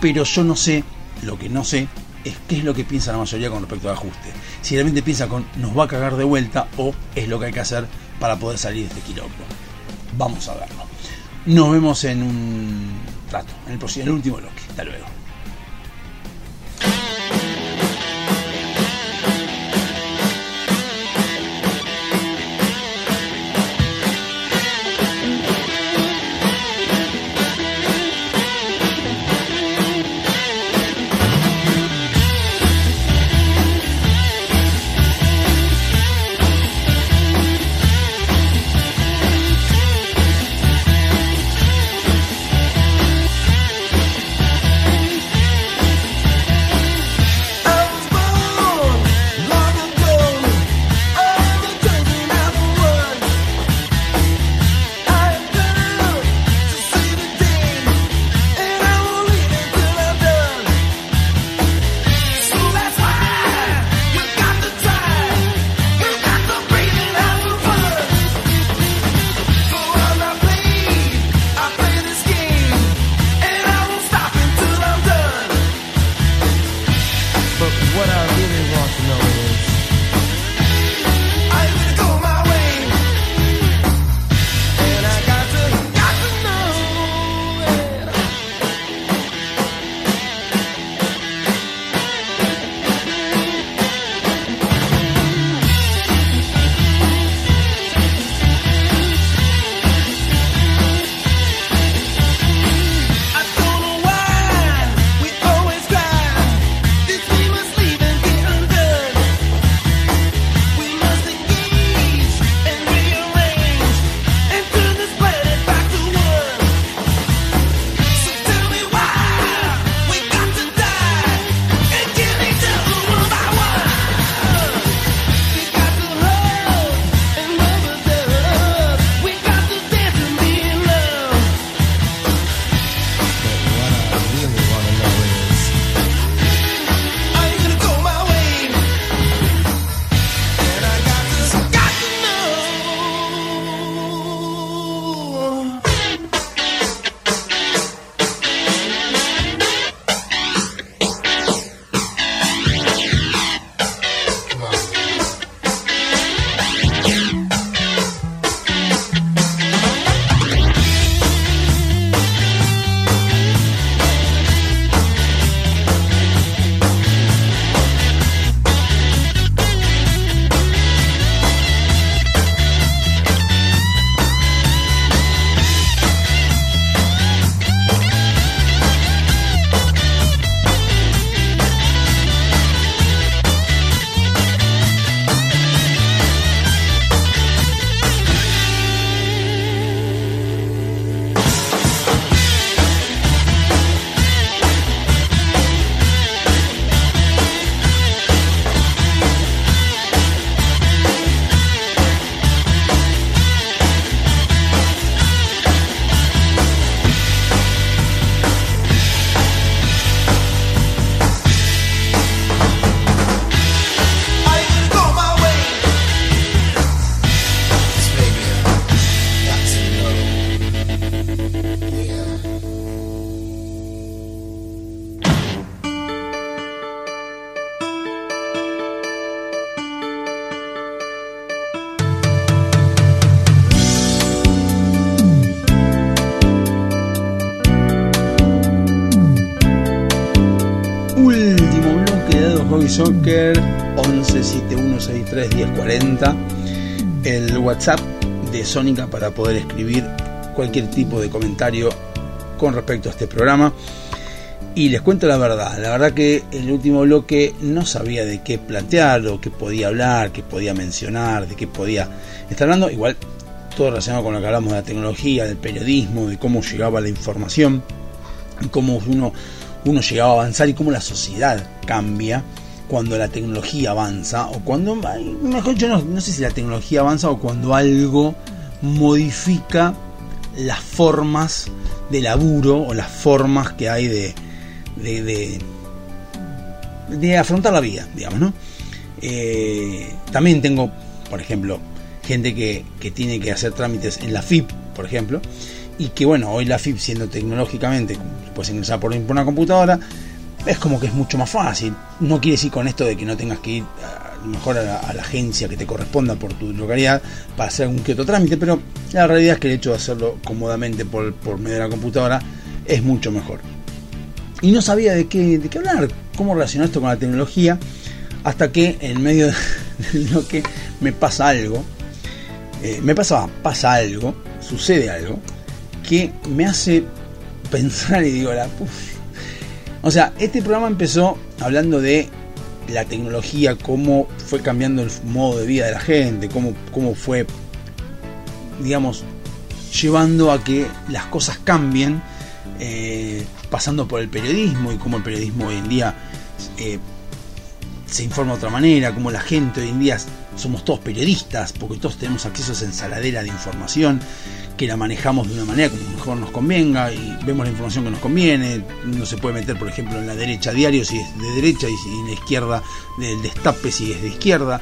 pero yo no sé, lo que no sé es qué es lo que piensa la mayoría con respecto al ajuste. Si realmente piensa con nos va a cagar de vuelta o es lo que hay que hacer para poder salir de este quilombo. Vamos a verlo. Nos vemos en un rato, en el, próximo, en el último bloque. Hasta luego. Sónica para poder escribir cualquier tipo de comentario con respecto a este programa. Y les cuento la verdad, la verdad que el último bloque no sabía de qué plantear o qué podía hablar, qué podía mencionar, de qué podía estar hablando, igual todo relacionado con lo que hablamos de la tecnología, del periodismo, de cómo llegaba la información, cómo uno, uno llegaba a avanzar y cómo la sociedad cambia cuando la tecnología avanza o cuando, mejor yo no, no sé si la tecnología avanza o cuando algo modifica las formas de laburo o las formas que hay de, de, de, afrontar la vida, digamos, ¿no? Eh, también tengo, por ejemplo, gente que, que tiene que hacer trámites en la FIP, por ejemplo, y que bueno, hoy la FIP siendo tecnológicamente, puedes ingresar por una computadora, es como que es mucho más fácil. No quiere decir con esto de que no tengas que ir mejor a la, agencia que te corresponda por tu localidad para hacer algún que trámite, pero la realidad es que el hecho de hacerlo cómodamente por, por medio de la computadora es mucho mejor. Y no sabía de qué, de qué hablar, cómo relacionar esto con la tecnología, hasta que en medio de lo que me pasa algo, eh, me pasa, algo, sucede algo, que me hace pensar y digo, la. O sea, este programa empezó hablando de la tecnología, cómo fue cambiando el modo de vida de la gente, cómo, cómo fue, digamos, llevando a que las cosas cambien, eh, pasando por el periodismo y cómo el periodismo hoy en día eh, se informa de otra manera, cómo la gente hoy en día somos todos periodistas, porque todos tenemos acceso a esa ensaladera de información que la manejamos de una manera como mejor nos convenga y vemos la información que nos conviene. No se puede meter, por ejemplo, en la derecha diario si es de derecha y en la izquierda del destape si es de izquierda.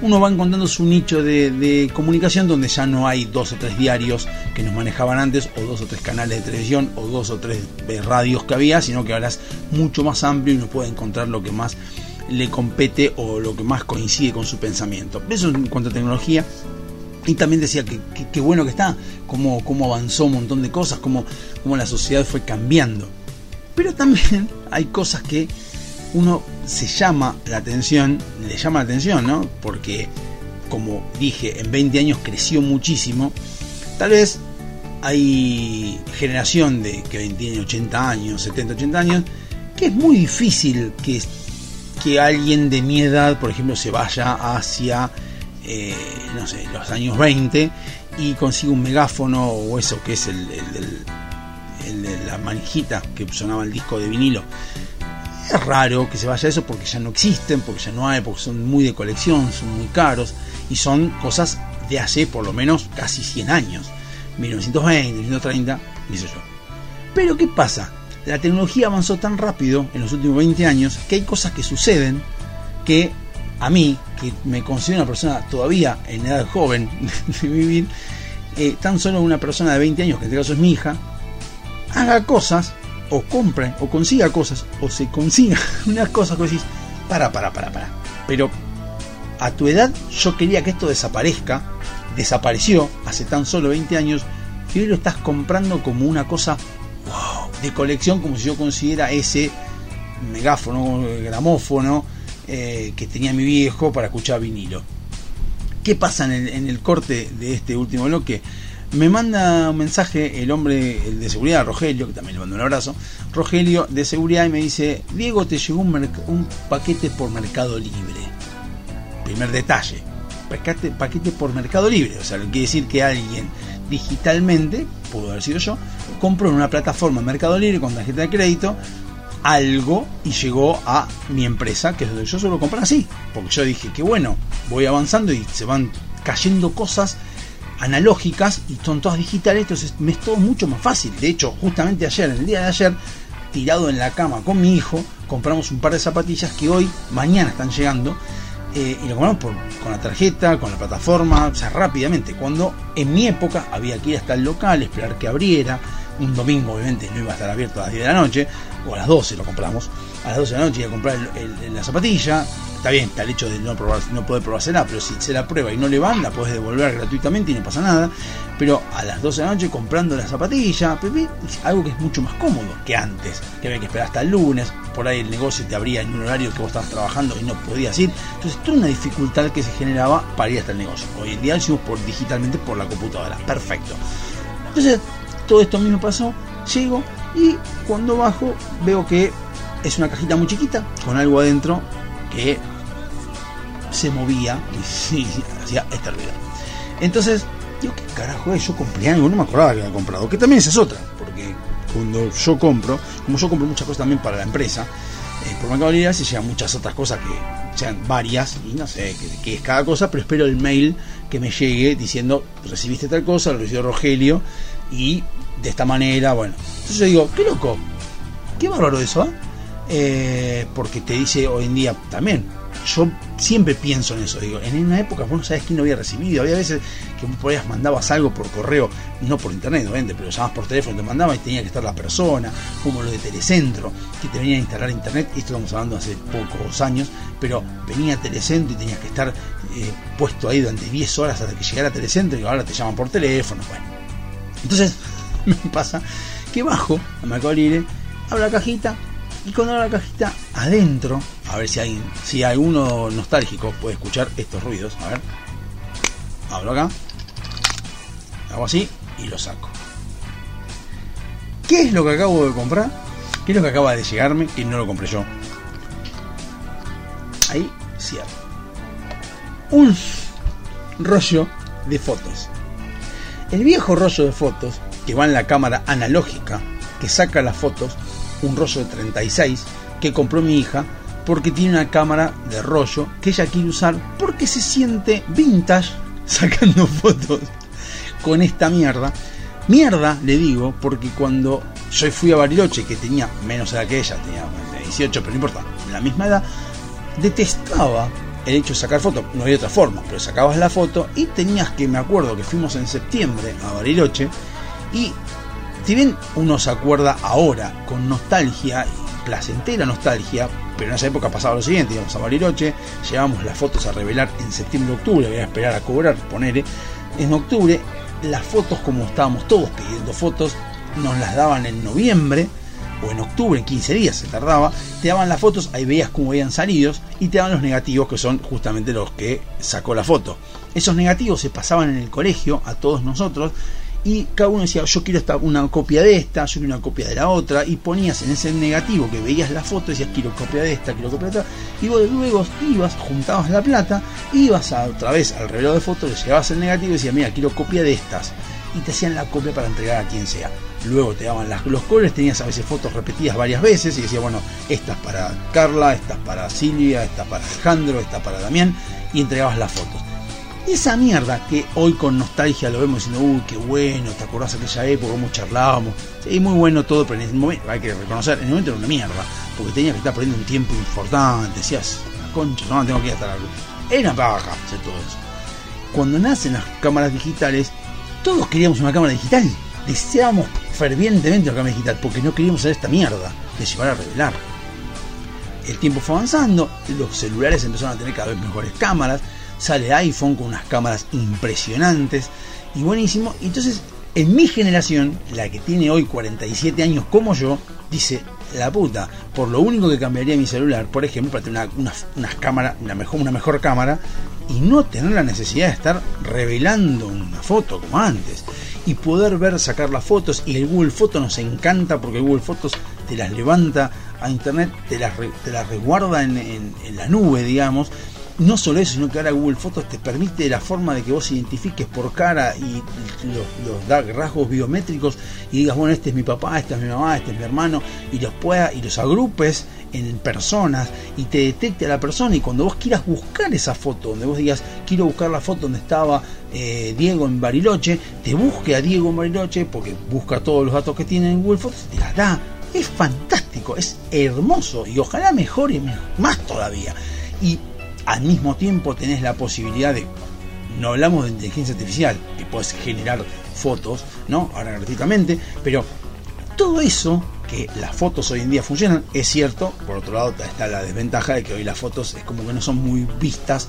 Uno va encontrando su nicho de, de comunicación donde ya no hay dos o tres diarios que nos manejaban antes, o dos o tres canales de televisión, o dos o tres eh, radios que había, sino que ahora es mucho más amplio y uno puede encontrar lo que más le compete o lo que más coincide con su pensamiento. Eso en cuanto a tecnología. Y también decía que que bueno que está, cómo, cómo avanzó un montón de cosas, cómo, cómo la sociedad fue cambiando. Pero también hay cosas que uno se llama la atención, le llama la atención, ¿no? Porque, como dije, en 20 años creció muchísimo. Tal vez hay generación de que tiene 80 años, 70, 80 años, que es muy difícil que, que alguien de mi edad, por ejemplo, se vaya hacia, eh, no sé, los años 20 y consiga un megáfono o eso que es el, de la manijita que sonaba el disco de vinilo. Es raro que se vaya a eso porque ya no existen, porque ya no hay, porque son muy de colección, son muy caros y son cosas de hace por lo menos casi 100 años. 1920, 1930, dice yo. Pero ¿qué pasa? La tecnología avanzó tan rápido en los últimos 20 años que hay cosas que suceden que a mí, que me considero una persona todavía en edad joven de vivir, eh, tan solo una persona de 20 años, que en este caso es mi hija, haga cosas, o compre, o consiga cosas, o se consiga unas cosas que decís, para, para, para, para. Pero a tu edad yo quería que esto desaparezca, desapareció hace tan solo 20 años, y hoy lo estás comprando como una cosa de colección, como si yo considera ese megáfono, gramófono eh, que tenía mi viejo para escuchar vinilo. ¿Qué pasa en el, en el corte de este último bloque? Me manda un mensaje el hombre de seguridad, Rogelio, que también le mando un abrazo. Rogelio de seguridad y me dice, Diego, te llegó un, un paquete por Mercado Libre. Primer detalle, paquete, paquete por Mercado Libre. O sea, lo quiere decir que alguien digitalmente, pudo haber sido yo, compró en una plataforma Mercado Libre con tarjeta de crédito algo y llegó a mi empresa, que es donde yo suelo comprar así. Porque yo dije que bueno, voy avanzando y se van cayendo cosas analógicas y son todas digitales, entonces me es todo mucho más fácil. De hecho, justamente ayer, en el día de ayer, tirado en la cama con mi hijo, compramos un par de zapatillas que hoy, mañana están llegando. Eh, y lo compramos por- con la tarjeta, con la plataforma, o sea, rápidamente. Cuando en mi época había que ir hasta el local, esperar que abriera. Un domingo, obviamente, no iba a estar abierto a las 10 de la noche, o a las 12 lo compramos. A las 12 de la noche iba a comprar la zapatilla. Está bien, está el hecho de no, probar, no poder probársela, pero si se la prueba y no le van, la puedes devolver gratuitamente y no pasa nada. Pero a las 12 de la noche comprando la zapatilla, algo que es mucho más cómodo que antes, que había que esperar hasta el lunes, por ahí el negocio te abría en un horario que vos estabas trabajando y no podías ir. Entonces, toda una dificultad que se generaba para ir hasta el negocio. Hoy en día lo hicimos por, digitalmente por la computadora. Perfecto. Entonces, todo esto mismo pasó, llego y cuando bajo veo que es una cajita muy chiquita con algo adentro que se movía y sí, hacía ruido. Entonces, digo, ¿qué carajo? Yo compré algo, no me acordaba que había comprado, que también esa es otra, porque cuando yo compro, como yo compro muchas cosas también para la empresa, eh, por Mercado Libre se llegan muchas otras cosas que sean varias y no sé qué, es cada cosa, pero espero el mail que me llegue diciendo recibiste tal cosa, lo recibió Rogelio y de esta manera, bueno. Entonces yo digo, qué loco, qué bárbaro eso, ¿eh? Eh, porque te dice hoy en día también. Yo siempre pienso en eso, digo, en una época vos no sabés quién lo había recibido, había veces que vos podías mandabas algo por correo, no por internet, obviamente, pero llamabas por teléfono, te mandaba y tenía que estar la persona, como lo de Telecentro, que te venían a instalar internet, esto estamos hablando hace pocos años, pero venía Telecentro y tenías que estar eh, puesto ahí durante 10 horas hasta que llegara Telecentro y ahora te llaman por teléfono, bueno. Entonces me pasa que bajo a Mercado Libre, abro la cajita y cuando abro la cajita adentro, a ver si hay, si alguno nostálgico puede escuchar estos ruidos, a ver. Abro acá, hago así y lo saco. ¿Qué es lo que acabo de comprar? ¿Qué es lo que acaba de llegarme? Que no lo compré yo. Ahí cierro. Un rollo de fotos. El viejo rollo de fotos que va en la cámara analógica que saca las fotos, un rollo de 36 que compró mi hija porque tiene una cámara de rollo que ella quiere usar porque se siente vintage sacando fotos con esta mierda. Mierda, le digo, porque cuando yo fui a Bariloche, que tenía menos edad que ella, tenía 18, pero no importa, la misma edad, detestaba el hecho de sacar fotos. No había otra forma, pero sacabas la foto y tenías que, me acuerdo que fuimos en septiembre a Bariloche y si bien uno se acuerda ahora con nostalgia, placentera nostalgia, Pero en esa época pasaba lo siguiente, íbamos a Bariloche, llevábamos las fotos a revelar en septiembre octubre, voy a esperar a cobrar, ponele. En octubre, las fotos, como estábamos todos pidiendo fotos, nos las daban en noviembre o en octubre, en 15 días se tardaba, te daban las fotos, ahí veías cómo habían salido y te daban los negativos que son justamente los que sacó la foto. Esos negativos se pasaban en el colegio a todos nosotros y cada uno decía yo quiero una copia de esta, yo quiero una copia de la otra y ponías en ese negativo que veías la foto decías quiero copia de esta, quiero copia de otra y vos luego ibas, juntabas la plata, ibas otra vez al reloj de fotos, le llevabas el negativo y decías mira quiero copia de estas y te hacían la copia para entregar a quien sea. Luego te daban los colores, tenías a veces fotos repetidas varias veces y decía, bueno, esta es para Carla, esta es para Silvia, esta es para Alejandro, esta es para Damián, y entregabas las fotos. Esa mierda que hoy con nostalgia lo vemos diciendo, uy, qué bueno, te acordás de aquella época, cómo charlábamos. Sí, muy bueno todo, pero en ese momento, hay que reconocer, en el momento era una mierda, porque tenías que estar perdiendo un tiempo importante, decías, la concha, no, tengo que ir hasta la Era una paja hacer todo eso. Cuando nacen las cámaras digitales, todos queríamos una cámara digital. Deseábamos fervientemente una cámara digital porque no queríamos hacer esta mierda de llevar a revelar. El tiempo fue avanzando, los celulares empezaron a tener cada vez mejores cámaras, sale iPhone con unas cámaras impresionantes y buenísimo. Entonces, en mi generación, la que tiene hoy 47 años como yo, dice, la puta, por lo único que cambiaría mi celular, por ejemplo, para tener una, una, unas cámaras, una mejor, una mejor cámara, y no tener la necesidad de estar revelando una foto como antes y poder ver sacar las fotos y el Google Fotos nos encanta porque el Google Fotos te las levanta a internet te las, te las resguarda en, en- en la nube digamos no solo eso sino que ahora Google Fotos te permite la forma de que vos identifiques por cara y los, da- rasgos biométricos y digas bueno este es mi papá este es mi mamá este es mi hermano y los pueda y los agrupes en personas y te detecte a la persona y cuando vos quieras buscar esa foto, donde vos digas quiero buscar la foto donde estaba eh, Diego en Bariloche, te busque a Diego en Bariloche porque busca todos los datos que tiene en Google Fotos y te las da. Es fantástico, es hermoso y ojalá mejore me- más todavía. Y al mismo tiempo tenés la posibilidad de, no hablamos de inteligencia artificial, que puedes generar fotos, ¿no? Ahora gratuitamente, pero todo eso que las fotos hoy en día funcionan, es cierto, por otro lado está la desventaja de que hoy las fotos es como que no son muy vistas,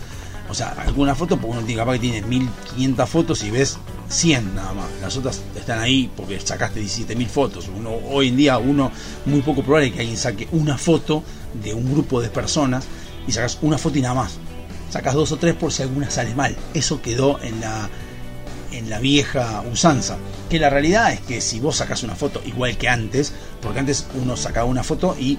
o sea, algunas fotos, porque uno tiene capaz que tiene 1500 fotos y ves 100 nada más, las otras están ahí porque sacaste 17.000 fotos, uno, hoy en día uno, muy poco probable que alguien saque una foto de un grupo de personas y sacas una foto y nada más, sacas dos o tres por si alguna sale mal, eso quedó en la en la vieja usanza. Que la realidad es que si vos sacás una foto igual que antes, porque antes uno sacaba una foto y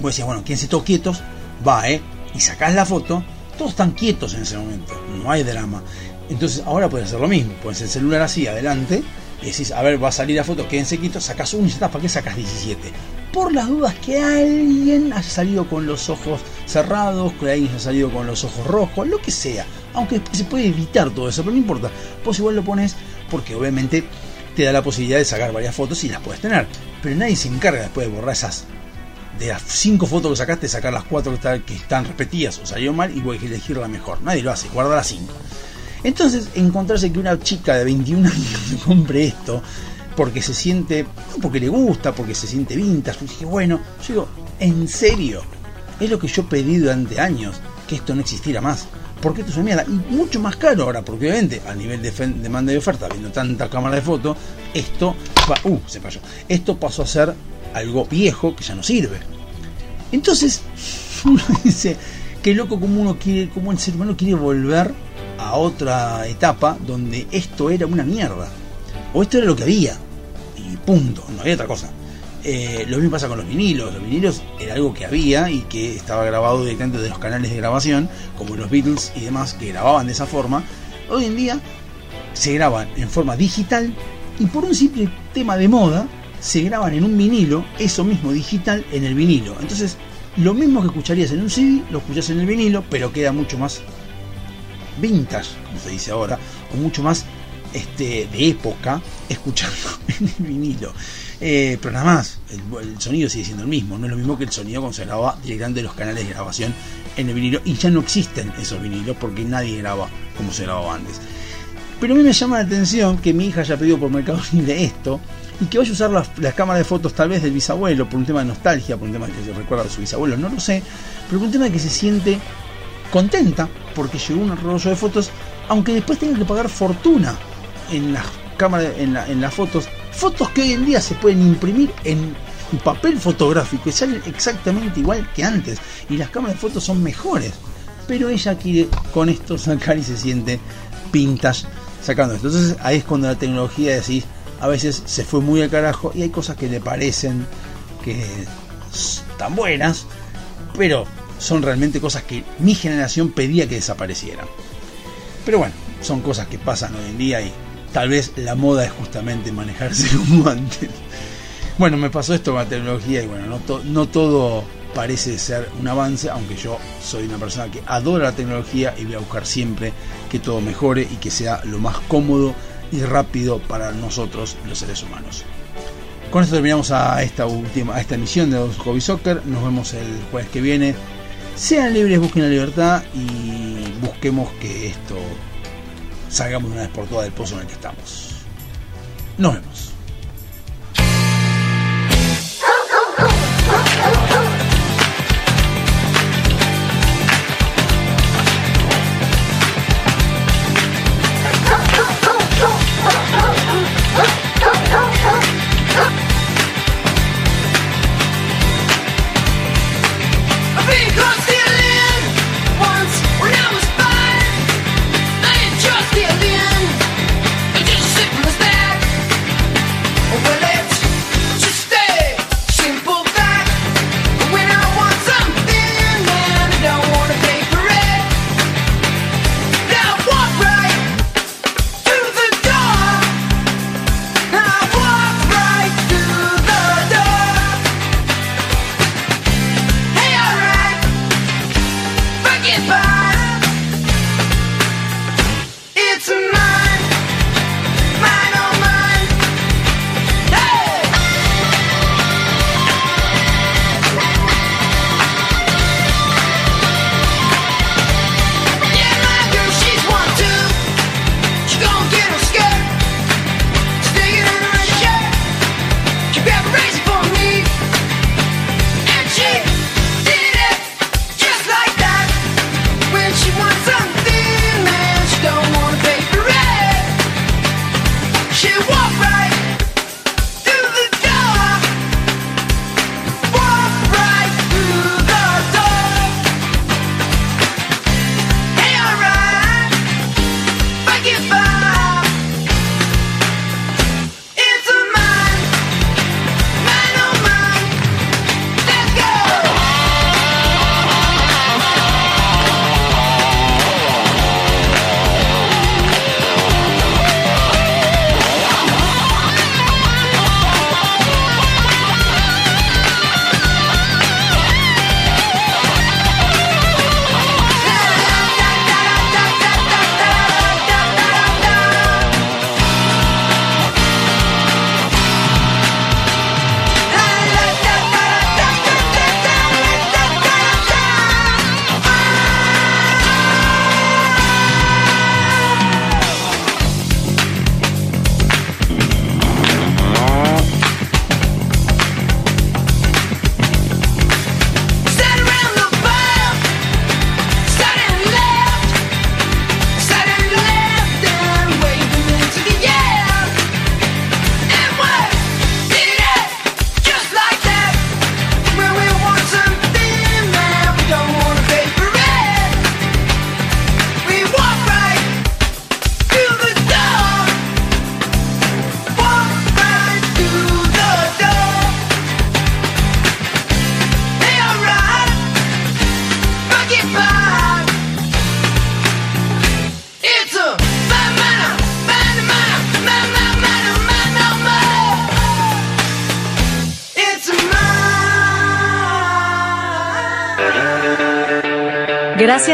vos decías, bueno, quédense todos quietos, va, ¿eh? Y sacás la foto, todos están quietos en ese momento, no hay drama. Entonces ahora puedes hacer lo mismo, pones el celular así adelante y decís, a ver, va a salir la foto, quédense quietos, sacás está, ¿para qué sacas 17? Por las dudas que alguien haya salido con los ojos cerrados, que alguien haya salido con los ojos rojos, lo que sea. Aunque se puede evitar todo eso, pero no importa. Vos igual lo pones porque obviamente te da la posibilidad de sacar varias fotos y las puedes tener. Pero nadie se encarga después de borrar esas. De las cinco fotos que sacaste, sacar las cuatro que están, repetidas o salieron mal y voy a elegir la mejor. Nadie lo hace, guarda las cinco. Entonces, encontrarse que una chica de 21 años compre esto porque se siente, no porque le gusta, porque se siente vintage. Yo dije, bueno, yo digo, en serio, es lo que yo pedí durante años, que esto no existiera más. Porque esto es una mierda. Y mucho más caro ahora, porque obviamente a nivel de demanda y oferta, viendo tanta cámara de fotos, esto va, uh, se falló. Esto pasó a ser algo viejo que ya no sirve. Entonces, uno dice, qué loco como uno quiere, como el ser humano quiere volver a otra etapa donde esto era una mierda. O esto era lo que había. Y punto, no había otra cosa. Eh, lo mismo pasa con los vinilos. Los vinilos era algo que había y que estaba grabado directamente de los canales de grabación, como los Beatles y demás, que grababan de esa forma. Hoy en día se graban en forma digital y por un simple tema de moda se graban en un vinilo, eso mismo digital en el vinilo. Entonces, lo mismo que escucharías en un CD, lo escuchas en el vinilo, pero queda mucho más vintage, como se dice ahora, o mucho más este, de época escucharlo en el vinilo. Eh, pero nada más, el, sonido sigue siendo el mismo, no es lo mismo que el sonido cuando se grababa directamente de los canales de grabación en el vinilo, y ya no existen esos vinilos porque nadie graba como se grababa antes. Pero a mí me llama la atención que mi hija haya pedido por Mercado Libre esto, y que vaya a usar la, la cámara de fotos tal vez del bisabuelo por un tema de nostalgia, por un tema de que se recuerda a su bisabuelo, no lo sé, pero por un tema de que se siente contenta porque llegó un rollo de fotos, aunque después tenga que pagar fortuna en las cámaras, en, la- en las fotos, fotos que hoy en día se pueden imprimir en papel fotográfico y salen exactamente igual que antes y las cámaras de fotos son mejores pero ella quiere con esto sacar y se siente vintage sacando esto. Entonces ahí es cuando la tecnología decís, a veces se fue muy al carajo y hay cosas que le parecen que están buenas, pero son realmente cosas que mi generación pedía que desaparecieran. Pero bueno, son cosas que pasan hoy en día y tal vez la moda es justamente manejarse como antes. Bueno, me pasó esto con la tecnología y bueno, no, to- no todo parece ser un avance, aunque yo soy una persona que adora la tecnología y voy a buscar siempre que todo mejore y que sea lo más cómodo y rápido para nosotros los seres humanos. Con esto terminamos a esta última, a esta emisión de Hobby Soccer. Nos vemos el jueves que viene. Sean libres, busquen la libertad y busquemos que esto salgamos de una vez por todas del pozo en el que estamos. Nos vemos.